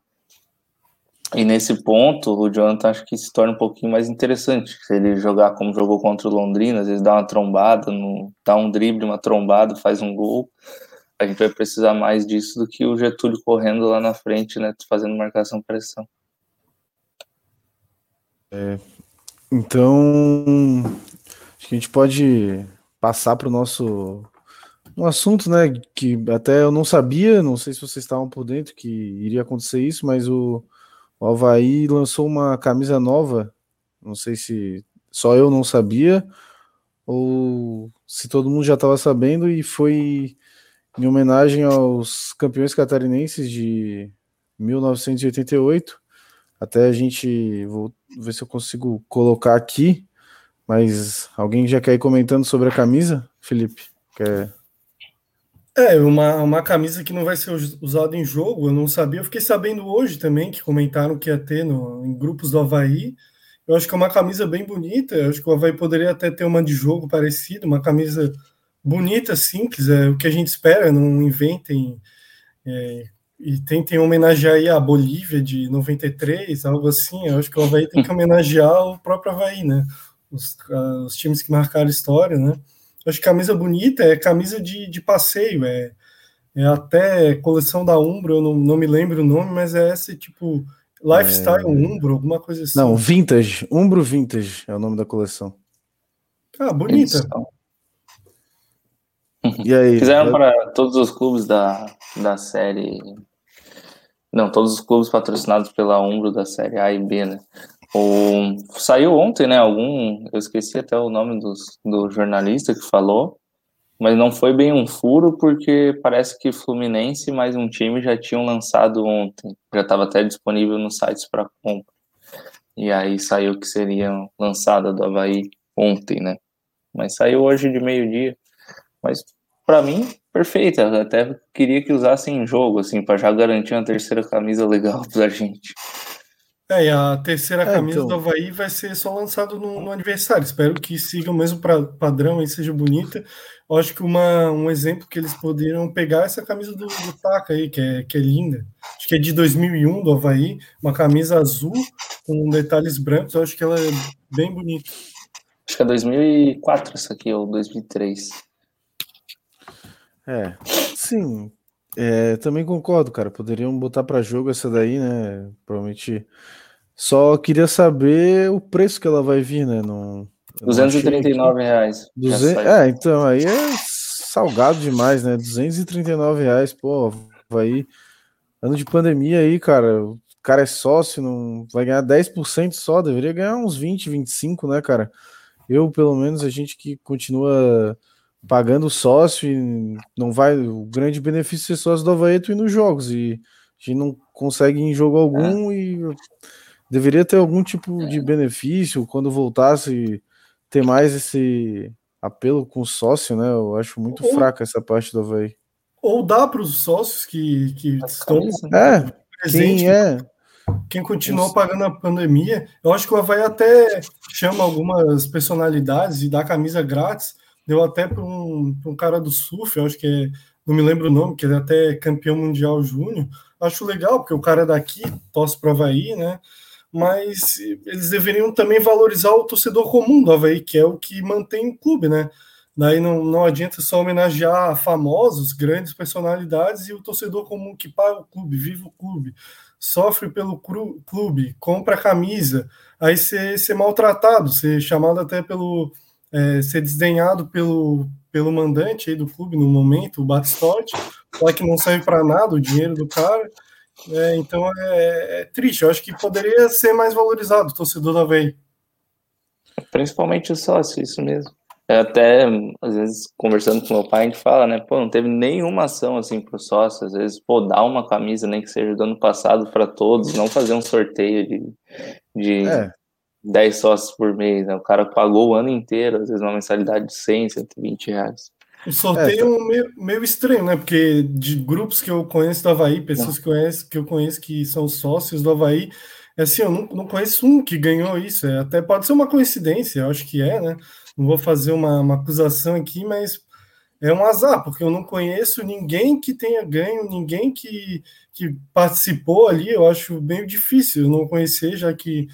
E nesse ponto, o Jonathan acho que se torna um pouquinho mais interessante. Se ele jogar como jogou contra o Londrina, às vezes dá uma trombada, no, dá um drible, uma trombada, faz um gol. A gente vai precisar mais disso do que o Getúlio correndo lá na frente, né? Fazendo marcação-pressão. É, então, acho que a gente pode passar para o nosso um assunto, né, que até eu não sabia, não sei se vocês estavam por dentro que iria acontecer isso, mas o, o Havaí lançou uma camisa nova, não sei se só eu não sabia, ou se todo mundo já estava sabendo, e foi em homenagem aos campeões catarinenses de 1988, até a gente vou ver se eu consigo colocar aqui. Mas alguém já quer ir comentando sobre a camisa, Felipe? Quer... É, uma, uma camisa que não vai ser usada em jogo, eu não sabia. Eu fiquei sabendo hoje também que comentaram que ia ter no, em grupos do Havaí. Eu acho que é uma camisa bem bonita. Eu acho que o Havaí poderia até ter uma de jogo parecida, uma camisa bonita, simples, é o que a gente espera, não inventem é, e tentem homenagear aí a Bolívia de 93, algo assim. Eu acho que o Havaí tem que homenagear o próprio Havaí, né? Os, uh, os times que marcaram história, né? Eu acho que camisa bonita é camisa de, de passeio, é, é até coleção da Umbro, eu não, não me lembro o nome, mas é esse tipo Lifestyle é... Umbro, alguma coisa assim. Não, Vintage, Umbro Vintage é o nome da coleção. Ah, bonita. E aí? Fizeram para todos os clubes da, da série não, todos os clubes patrocinados pela Umbro da Série A e B, né? O, saiu ontem, né? Algum. Eu esqueci até o nome dos, do jornalista que falou, mas não foi bem um furo, porque parece que Fluminense e mais um time já tinham lançado ontem. Já estava até disponível nos sites para compra. E aí saiu que seria lançada do Havaí ontem, né? Mas saiu hoje de meio-dia. Mas para mim, perfeita. Eu até queria que usassem em jogo, assim, para já garantir uma terceira camisa legal *laughs* pra gente. É, e a terceira é, camisa então... do Havaí vai ser só lançado no, no aniversário. Espero que siga o mesmo pra, padrão e seja bonita. Eu acho que uma, um exemplo que eles poderiam pegar é essa camisa do, do Taka aí, que é, que é linda. Acho que é de 2001 do Havaí, uma camisa azul com detalhes brancos. Eu acho que ela é bem bonita. Acho que é 2004 essa aqui, ou 2003. É, sim. É, também concordo, cara. Poderiam botar para jogo essa daí, né? Provavelmente. Só queria saber o preço que ela vai vir, né? No, 239 reais. 200... É, então aí é salgado demais, né? 239 reais, pô, vai. Ano de pandemia aí, cara. O cara é sócio, não vai ganhar 10% só, deveria ganhar uns 20, 25, né, cara? Eu, pelo menos, a gente que continua pagando sócio e não vai. O grande benefício de ser sócio do Havaí é tu ir nos jogos e a gente não consegue ir em jogo algum é. e deveria ter algum tipo de benefício quando voltasse ter mais esse apelo com sócio, né? Eu acho muito ou, fraca essa parte do Havaí. Ou dá para os sócios que, que estão é, presentes. Quem é? Quem continuou pagando a pandemia, eu acho que o Havaí até chama algumas personalidades e dá camisa grátis. Deu até para um, um cara do surf, acho que é, não me lembro o nome, que ele é até campeão mundial júnior. Acho legal, porque o cara é daqui torce para o Havaí, né? Mas eles deveriam também valorizar o torcedor comum do Havaí, que é o que mantém o clube, né? Daí não, não adianta só homenagear famosos, grandes personalidades e o torcedor comum que paga o clube, vive o clube sofre pelo clube, compra camisa, aí ser, ser maltratado, ser chamado até pelo. É, ser desdenhado pelo, pelo mandante aí do clube no momento, o Batistotti, falar que não serve para nada o dinheiro do cara. É, então é, é, triste, eu acho que poderia ser mais valorizado o torcedor da VEI. Principalmente o sócio, isso mesmo. É até, às vezes, conversando com meu pai, a gente fala, né? Pô, não teve nenhuma ação assim pro sócio. Às vezes, pô, dá uma camisa, nem que seja do ano passado, para todos, não fazer um sorteio de, de é. 10 sócios por mês. Né? O cara pagou o ano inteiro, às vezes, uma mensalidade de 100, 120 reais. O sorteio é, tá... meio, meio estranho, né? Porque de grupos que eu conheço do Havaí, pessoas que, conheço, que eu conheço que são sócios do Havaí, é assim, eu não, não conheço um que ganhou isso. É, até pode ser uma coincidência, eu acho que é, né? não vou fazer uma, uma acusação aqui, mas é um azar, porque eu não conheço ninguém que tenha ganho, ninguém que, que participou ali. Eu acho bem difícil não conhecer, já que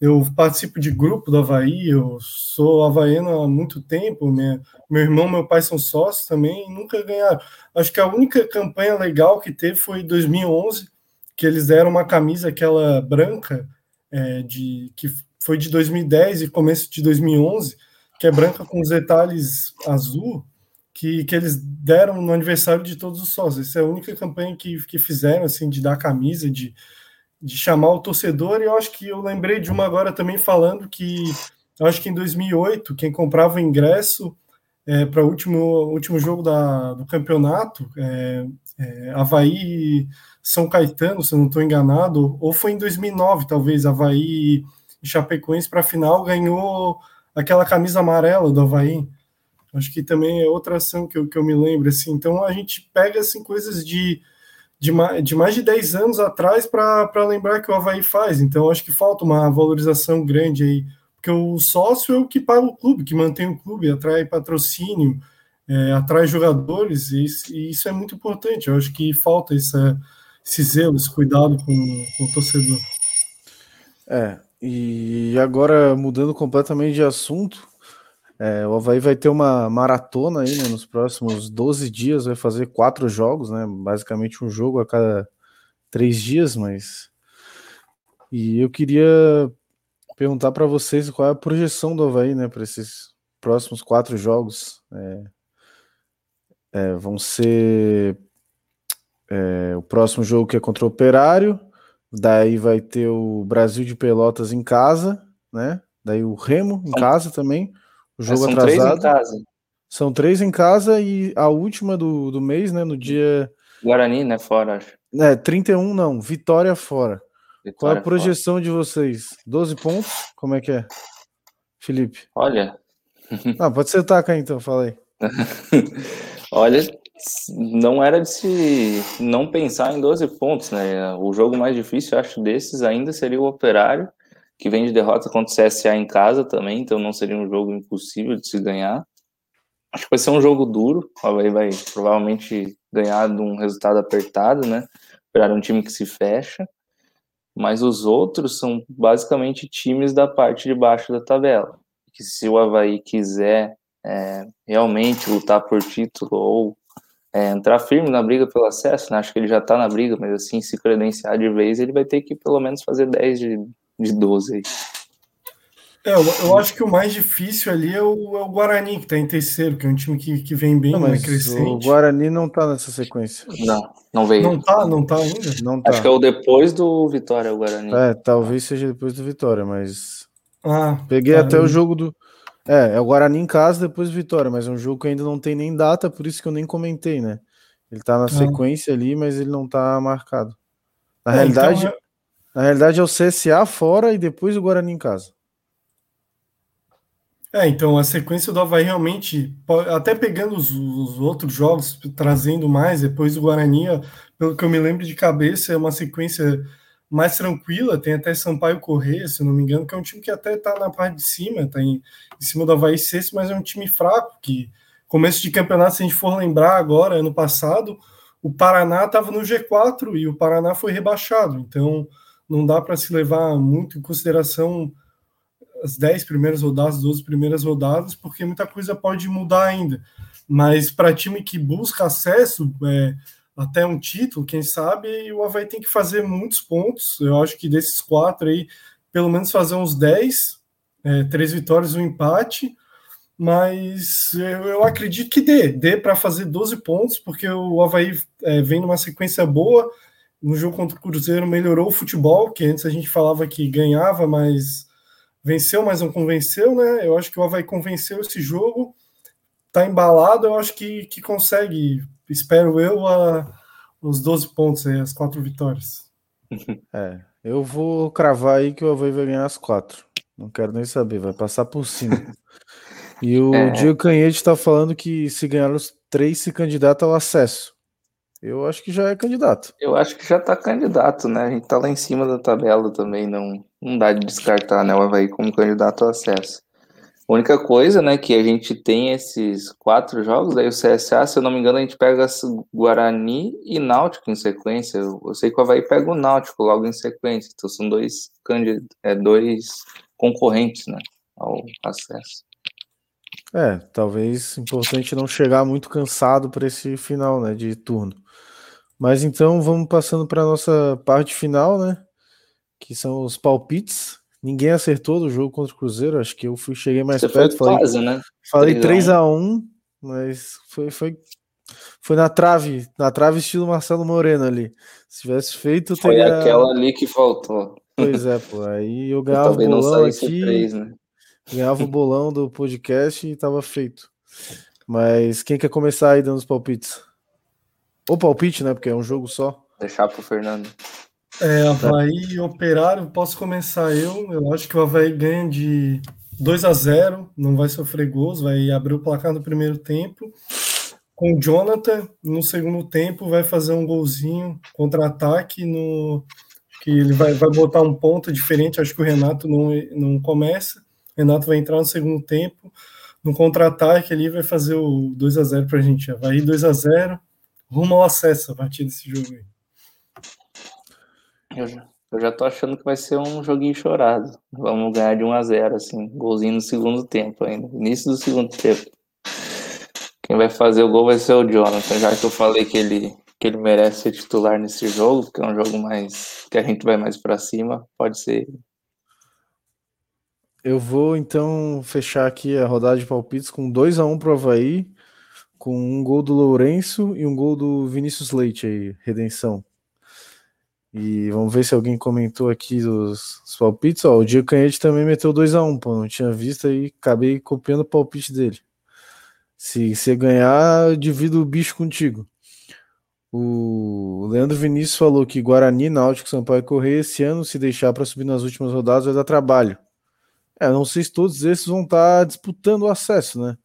eu participo de grupo do Havaí, eu sou havaiano há muito tempo, minha, meu irmão meu pai são sócios também, e nunca ganharam. Acho que a única campanha legal que teve foi em 2011, que eles deram uma camisa, aquela branca, é, de que foi de 2010 e começo de 2011, que é branca com os detalhes azul, que, que eles deram no aniversário de todos os sócios. Essa é a única campanha que, que fizeram, assim, de dar camisa, de, de chamar o torcedor. E eu acho que eu lembrei de uma agora também falando que, eu acho que em 2008, quem comprava o ingresso é, para o último, último jogo da, do campeonato, é, é, Havaí São Caetano, se eu não estou enganado, ou foi em 2009, talvez, Havaí e Chapecoense para a final, ganhou aquela camisa amarela do Havaí. Acho que também é outra ação que eu, que eu me lembro. Assim. Então a gente pega assim, coisas de, de, de mais de 10 anos atrás para lembrar que o Havaí faz. Então acho que falta uma valorização grande aí. Porque o sócio é o que paga o clube, que mantém o clube, atrai patrocínio, é, atrai jogadores, e, e, isso é muito importante. Eu acho que falta essa, esse zelo, esse cuidado com, com o torcedor. É, e agora, mudando completamente de assunto, é, o Havaí vai ter uma maratona aí né, nos próximos 12 dias, vai fazer quatro jogos, né? Basicamente um jogo a cada três dias, mas. E eu queria perguntar para vocês qual é a projeção do Havaí, né, para esses próximos quatro jogos. É, é, vão ser é, o próximo jogo que é contra o Operário, Daí vai ter o Brasil de Pelotas em casa, né? Daí o Remo em casa também. O jogo são atrasado. Três em casa. São três em casa e a última do, do mês, né? No dia. Guarani, né? Fora, acho. É, 31 não, Vitória fora. Vitória Qual é a projeção fora. de vocês? 12 pontos? Como é que é? Felipe. Olha. Ah, pode ser taca então, fala aí. *laughs* Olha, não era de se não pensar em 12 pontos, né? O jogo mais difícil, acho, desses ainda seria o Operário, que vem de derrota contra o CSA em casa também, então não seria um jogo impossível de se ganhar. Acho que vai ser um jogo duro, o Havaí vai provavelmente ganhar de um resultado apertado, né? É um time que se fecha, mas os outros são basicamente times da parte de baixo da tabela. Que se o Havaí quiser é, realmente lutar por título ou é, entrar firme na briga pelo acesso, né? acho que ele já está na briga, mas assim, se credenciar de vez, ele vai ter que pelo menos fazer 10 de, de 12 aí. É, eu, eu, acho que o mais difícil ali é o, é o Guarani, que está em terceiro, que é um time que, que vem bem, não, né, crescente. O Guarani não está nessa sequência. Não, não veio. Não tá, não tá ainda? Não tá. Acho que é o depois do Vitória, o Guarani. É, talvez seja depois do Vitória, mas. Ah, Peguei tá até aí. o jogo do. É, é o Guarani em casa, depois do Vitória, mas é um jogo que ainda não tem nem data, por isso que eu nem comentei, né? Ele tá na ah. sequência ali, mas ele não tá marcado. Na é, realidade, então... na realidade é o CSA fora e depois o Guarani em casa. É, então a sequência do Havaí realmente, até pegando os, os, outros jogos, trazendo mais, depois do Guarani, pelo que eu me lembro de cabeça, é uma sequência mais tranquila, tem até Sampaio Corrêa, se não me engano, que é um time que até tá na parte de cima, tá em, em cima do Havaí sexto, mas é um time fraco, que começo de campeonato, se a gente for lembrar agora, ano passado, o Paraná estava no G4 e o Paraná foi rebaixado, então não dá para se levar muito em consideração as 10 primeiras rodadas, 12 primeiras rodadas, porque muita coisa pode mudar ainda. Mas para time que busca acesso é, até um título, quem sabe, o Havaí tem que fazer muitos pontos. Eu acho que desses quatro aí, pelo menos fazer uns 10, é, três vitórias, um empate. Mas eu, eu acredito que dê, dê para fazer 12 pontos, porque o Havaí é, vem numa sequência boa. No jogo contra o Cruzeiro melhorou o futebol, que antes a gente falava que ganhava, mas venceu, mas não convenceu, né? Eu acho que o Havaí convenceu esse jogo, tá embalado, eu acho que, que consegue, espero eu, a, os 12 pontos aí, as quatro vitórias. *laughs* É, eu vou cravar aí que o Havaí vai ganhar as quatro. Não quero nem saber, vai passar por cima. *laughs* E o é. Diego Canhete está falando que se ganhar os três se candidata ao acesso. Eu acho que já é candidato. Eu acho que já está candidato, né? A gente está lá em cima da tabela também, não, não dá de descartar, né? O Havaí como candidato ao acesso. A única coisa, né, que a gente tem esses quatro jogos, daí o CSA, se eu não me engano, a gente pega Guarani e Náutico em sequência. Eu sei que o Havaí pega o Náutico logo em sequência, então são dois, é, dois concorrentes, né, ao acesso. É, talvez importante não chegar muito cansado para esse final, né, de turno. Mas então vamos passando para nossa parte final, né? Que são os palpites. Ninguém acertou do jogo contra o Cruzeiro. Acho que eu fui, cheguei mais Você perto. Foi quase, né? Falei 3 a 1 mas foi, foi, foi na trave, na trave estilo Marcelo Moreno ali. Se tivesse feito, foi teria... aquela ali que faltou. Pois é, pô. Aí eu ganhava eu o bolão aqui. Três, né? Ganhava o bolão do podcast e tava feito. Mas quem quer começar aí dando os palpites? Ou palpite, né? Porque é um jogo só. Deixar pro Fernando. É, Havaí e Operário, posso começar eu. Eu acho que o Havaí ganha de 2 a 0 não vai sofrer gols, vai abrir o placar no primeiro tempo. Com o Jonathan, no segundo tempo, vai fazer um golzinho contra-ataque no que ele vai, vai botar um ponto diferente. Acho que o Renato não, não começa. O Renato vai entrar no segundo tempo. No contra-ataque, ele vai fazer o 2 a 0 para a gente. Havaí 2 a 0 rumo ao acesso a partir desse jogo aí. Eu já, eu já tô achando que vai ser um joguinho chorado. Vamos ganhar de 1 a 0 assim, golzinho no segundo tempo ainda, início do segundo tempo. Quem vai fazer o gol vai ser o Jonathan, já que eu falei que ele que ele merece ser titular nesse jogo, porque é um jogo mais que a gente vai mais para cima, pode ser. Eu vou então fechar aqui a rodada de palpites com 2 a 1 um pro Havaí com um gol do Lourenço e um gol do Vinícius Leite aí, redenção. E vamos ver se alguém comentou aqui os, os palpites. Ó, o Diego Canhete também meteu 2 a 1 um, pô, não tinha visto aí, acabei copiando o palpite dele. Se você ganhar, divido o bicho contigo. O Leandro Vinícius falou que Guarani, Náutico, Sampaio Correia esse ano, se deixar para subir nas últimas rodadas, vai dar trabalho. É, não sei se todos esses vão estar tá disputando o acesso, né?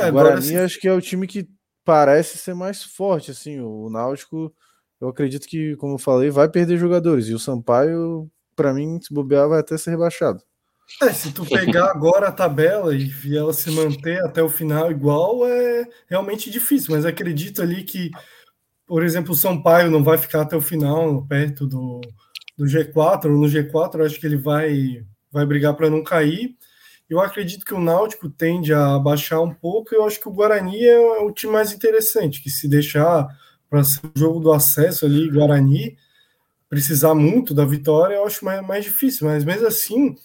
É, o Guarani acho que é o time que parece ser mais forte, assim, o Náutico, eu acredito que, como eu falei, vai perder jogadores, e o Sampaio, para mim, se bobear, vai até ser rebaixado. É, se tu pegar agora a tabela e ela se manter até o final igual, é realmente difícil, mas acredito ali que, por exemplo, o Sampaio não vai ficar até o final perto do, do G4, no G4 eu acho que ele vai, vai brigar para não cair, eu acredito que o Náutico tende a baixar um pouco. Eu acho que o Guarani é, o time mais interessante, que se deixar para ser o jogo do acesso ali, Guarani, precisar muito da vitória, eu acho mais, mais difícil. Mas mesmo assim,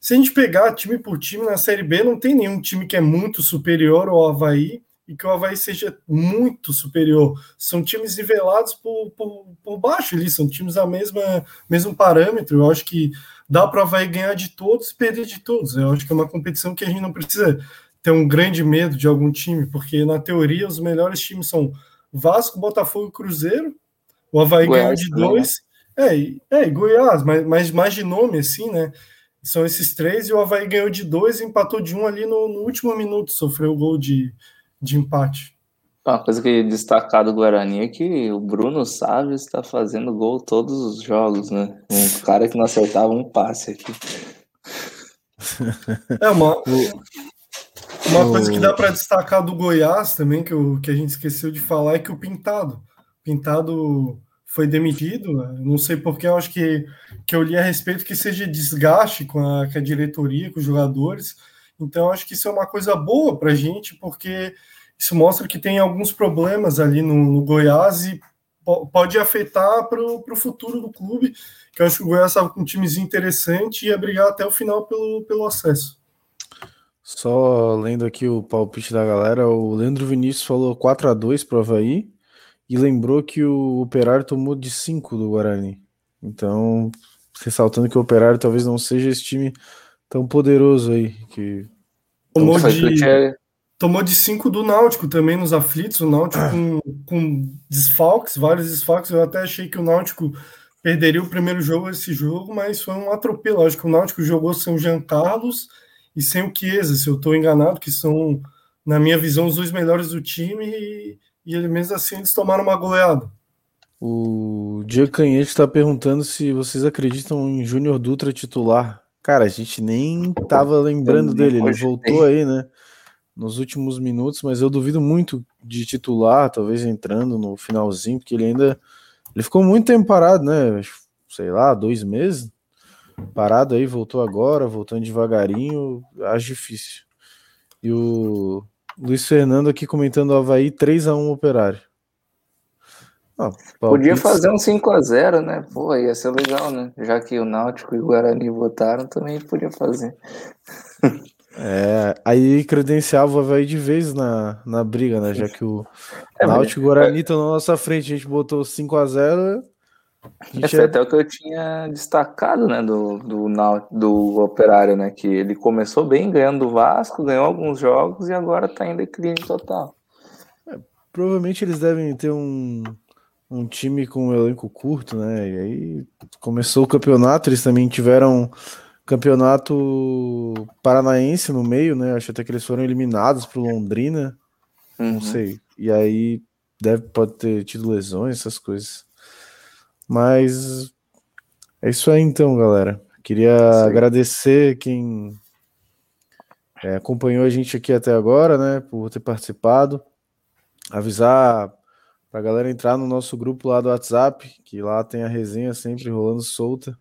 se a gente pegar time por time na Série B, não tem nenhum time que é muito superior ao Havaí e que o Havaí seja muito superior. São times nivelados por, por, por baixo ali, são times da mesma mesmo parâmetro. Eu acho que dá para vai ganhar de todos e perder de todos. Eu acho que é uma competição que a gente não precisa ter um grande medo de algum time, porque na teoria os melhores times são Vasco, Botafogo e Cruzeiro. O Havaí ganhou de né? dois. É, é, Goiás, mas, mas mais de nome, assim, né? São esses três, e o Havaí ganhou de dois e empatou de um ali no, no último minuto, sofreu o gol de, de empate. Uma coisa que destacar do Guarani é que o Bruno Salles está fazendo gol todos os jogos, né? Um cara que não acertava um passe aqui. *laughs* É uma, uma coisa que dá para destacar do Goiás também, que, eu, que a gente esqueceu de falar, é que o Pintado. Pintado foi demitido, não sei porque, eu acho que, que eu li a respeito que seja desgaste com a, com a diretoria, com os jogadores. Então, acho que isso é uma coisa boa para a gente, porque isso mostra que tem alguns problemas ali no, no Goiás e pode afetar para o futuro do clube, que eu acho que o Goiás estava com um timezinho interessante e ia brigar até o final pelo, pelo acesso. Só lendo aqui o palpite da galera, o Leandro Vinícius falou 4 a 2 para o Havaí e lembrou que o Operário tomou de 5 do Guarani. Então, ressaltando que o Operário talvez não seja esse time tão poderoso aí. Que... Tomou de, Tomou de 5 do Náutico também nos aflitos, o Náutico ah. com, com desfalques, vários desfalques. Eu até achei que o Náutico perderia o primeiro jogo esse jogo, mas foi um atropelo. Acho que o Náutico jogou sem o Jean Carlos e sem o Chiesa, se eu estou enganado, que são, na minha visão, os dois melhores do time, e, e ele mesmo assim eles tomaram uma goleada. O Diego Canhete está perguntando se vocês acreditam em Júnior Dutra titular. Cara, a gente nem tava lembrando dele, ele voltou aí, né? Nos últimos minutos, mas eu duvido muito de titular, talvez entrando no finalzinho, porque ele ainda ele ficou muito tempo parado, né? Sei lá, dois meses parado aí, voltou agora, voltando devagarinho, acho difícil. E o Luiz Fernando aqui comentando o Havaí 3 a 1 operário. Ah, Podia fazer um 5 a 0 né? Pô, ia ser legal, né? Já que o Náutico e o Guarani votaram, também podia fazer. É, aí credenciava o Havaí de vez na, na briga, né? Já que o é, Náutico o Guarani estão na nossa frente, a gente botou 5 a 0 Esse é até o que eu tinha destacado, né, do, do, do Operário, né, que ele começou bem ganhando do Vasco, ganhou alguns jogos e agora tá em declínio total. É, provavelmente eles devem ter um, um time com um elenco curto, né, e aí começou o campeonato, eles também tiveram campeonato paranaense no meio, né? Acho até que eles foram eliminados pro Londrina. Uhum. Não sei. E aí deve pode ter tido lesões, essas coisas. Mas é isso aí então, galera. Queria Sim. agradecer quem é, acompanhou a gente aqui até agora, né? Por ter participado. Avisar pra galera entrar no nosso grupo lá do WhatsApp, que lá tem a resenha sempre rolando solta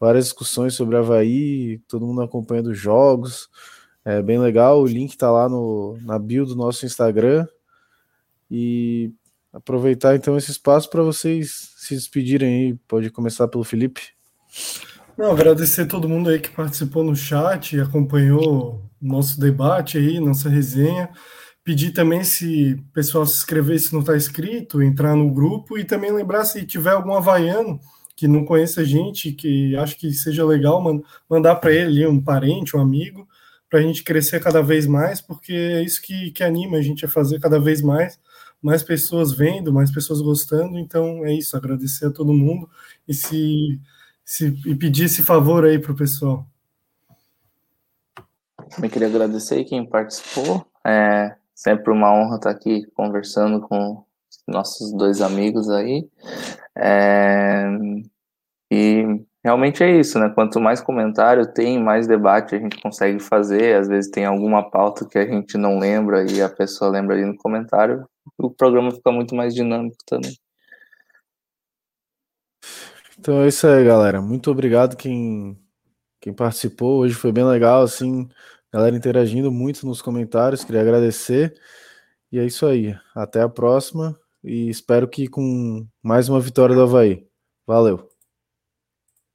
várias discussões sobre Havaí, todo mundo acompanhando os jogos. É bem legal. O link está lá no, na bio do nosso Instagram. E aproveitar então esse espaço para vocês se despedirem aí. Pode começar pelo Felipe. Não, agradecer todo mundo aí que participou no chat, acompanhou o nosso debate aí, nossa resenha. Pedir também se o pessoal se inscrever se não está inscrito, entrar no grupo e também lembrar se tiver algum havaiano que não conheça a gente, que acho que seja legal mandar para ele um parente, um amigo, para a gente crescer cada vez mais, porque é isso que, que anima a gente a fazer cada vez mais, mais pessoas vendo, mais pessoas gostando, então é isso, agradecer a todo mundo e se, se e pedir esse favor aí para o pessoal. Também queria agradecer quem participou. É, Sempre uma honra estar aqui conversando com nossos dois amigos aí. É... E realmente é isso, né? Quanto mais comentário tem, mais debate a gente consegue fazer. Às vezes tem alguma pauta que a gente não lembra e a pessoa lembra ali no comentário. O programa fica muito mais dinâmico também. Então é isso aí, galera. Muito obrigado quem, quem participou. Hoje foi bem legal, assim, galera interagindo muito nos comentários. Queria agradecer. E é isso aí. Até a próxima. E espero que com mais uma vitória do Havaí. Valeu.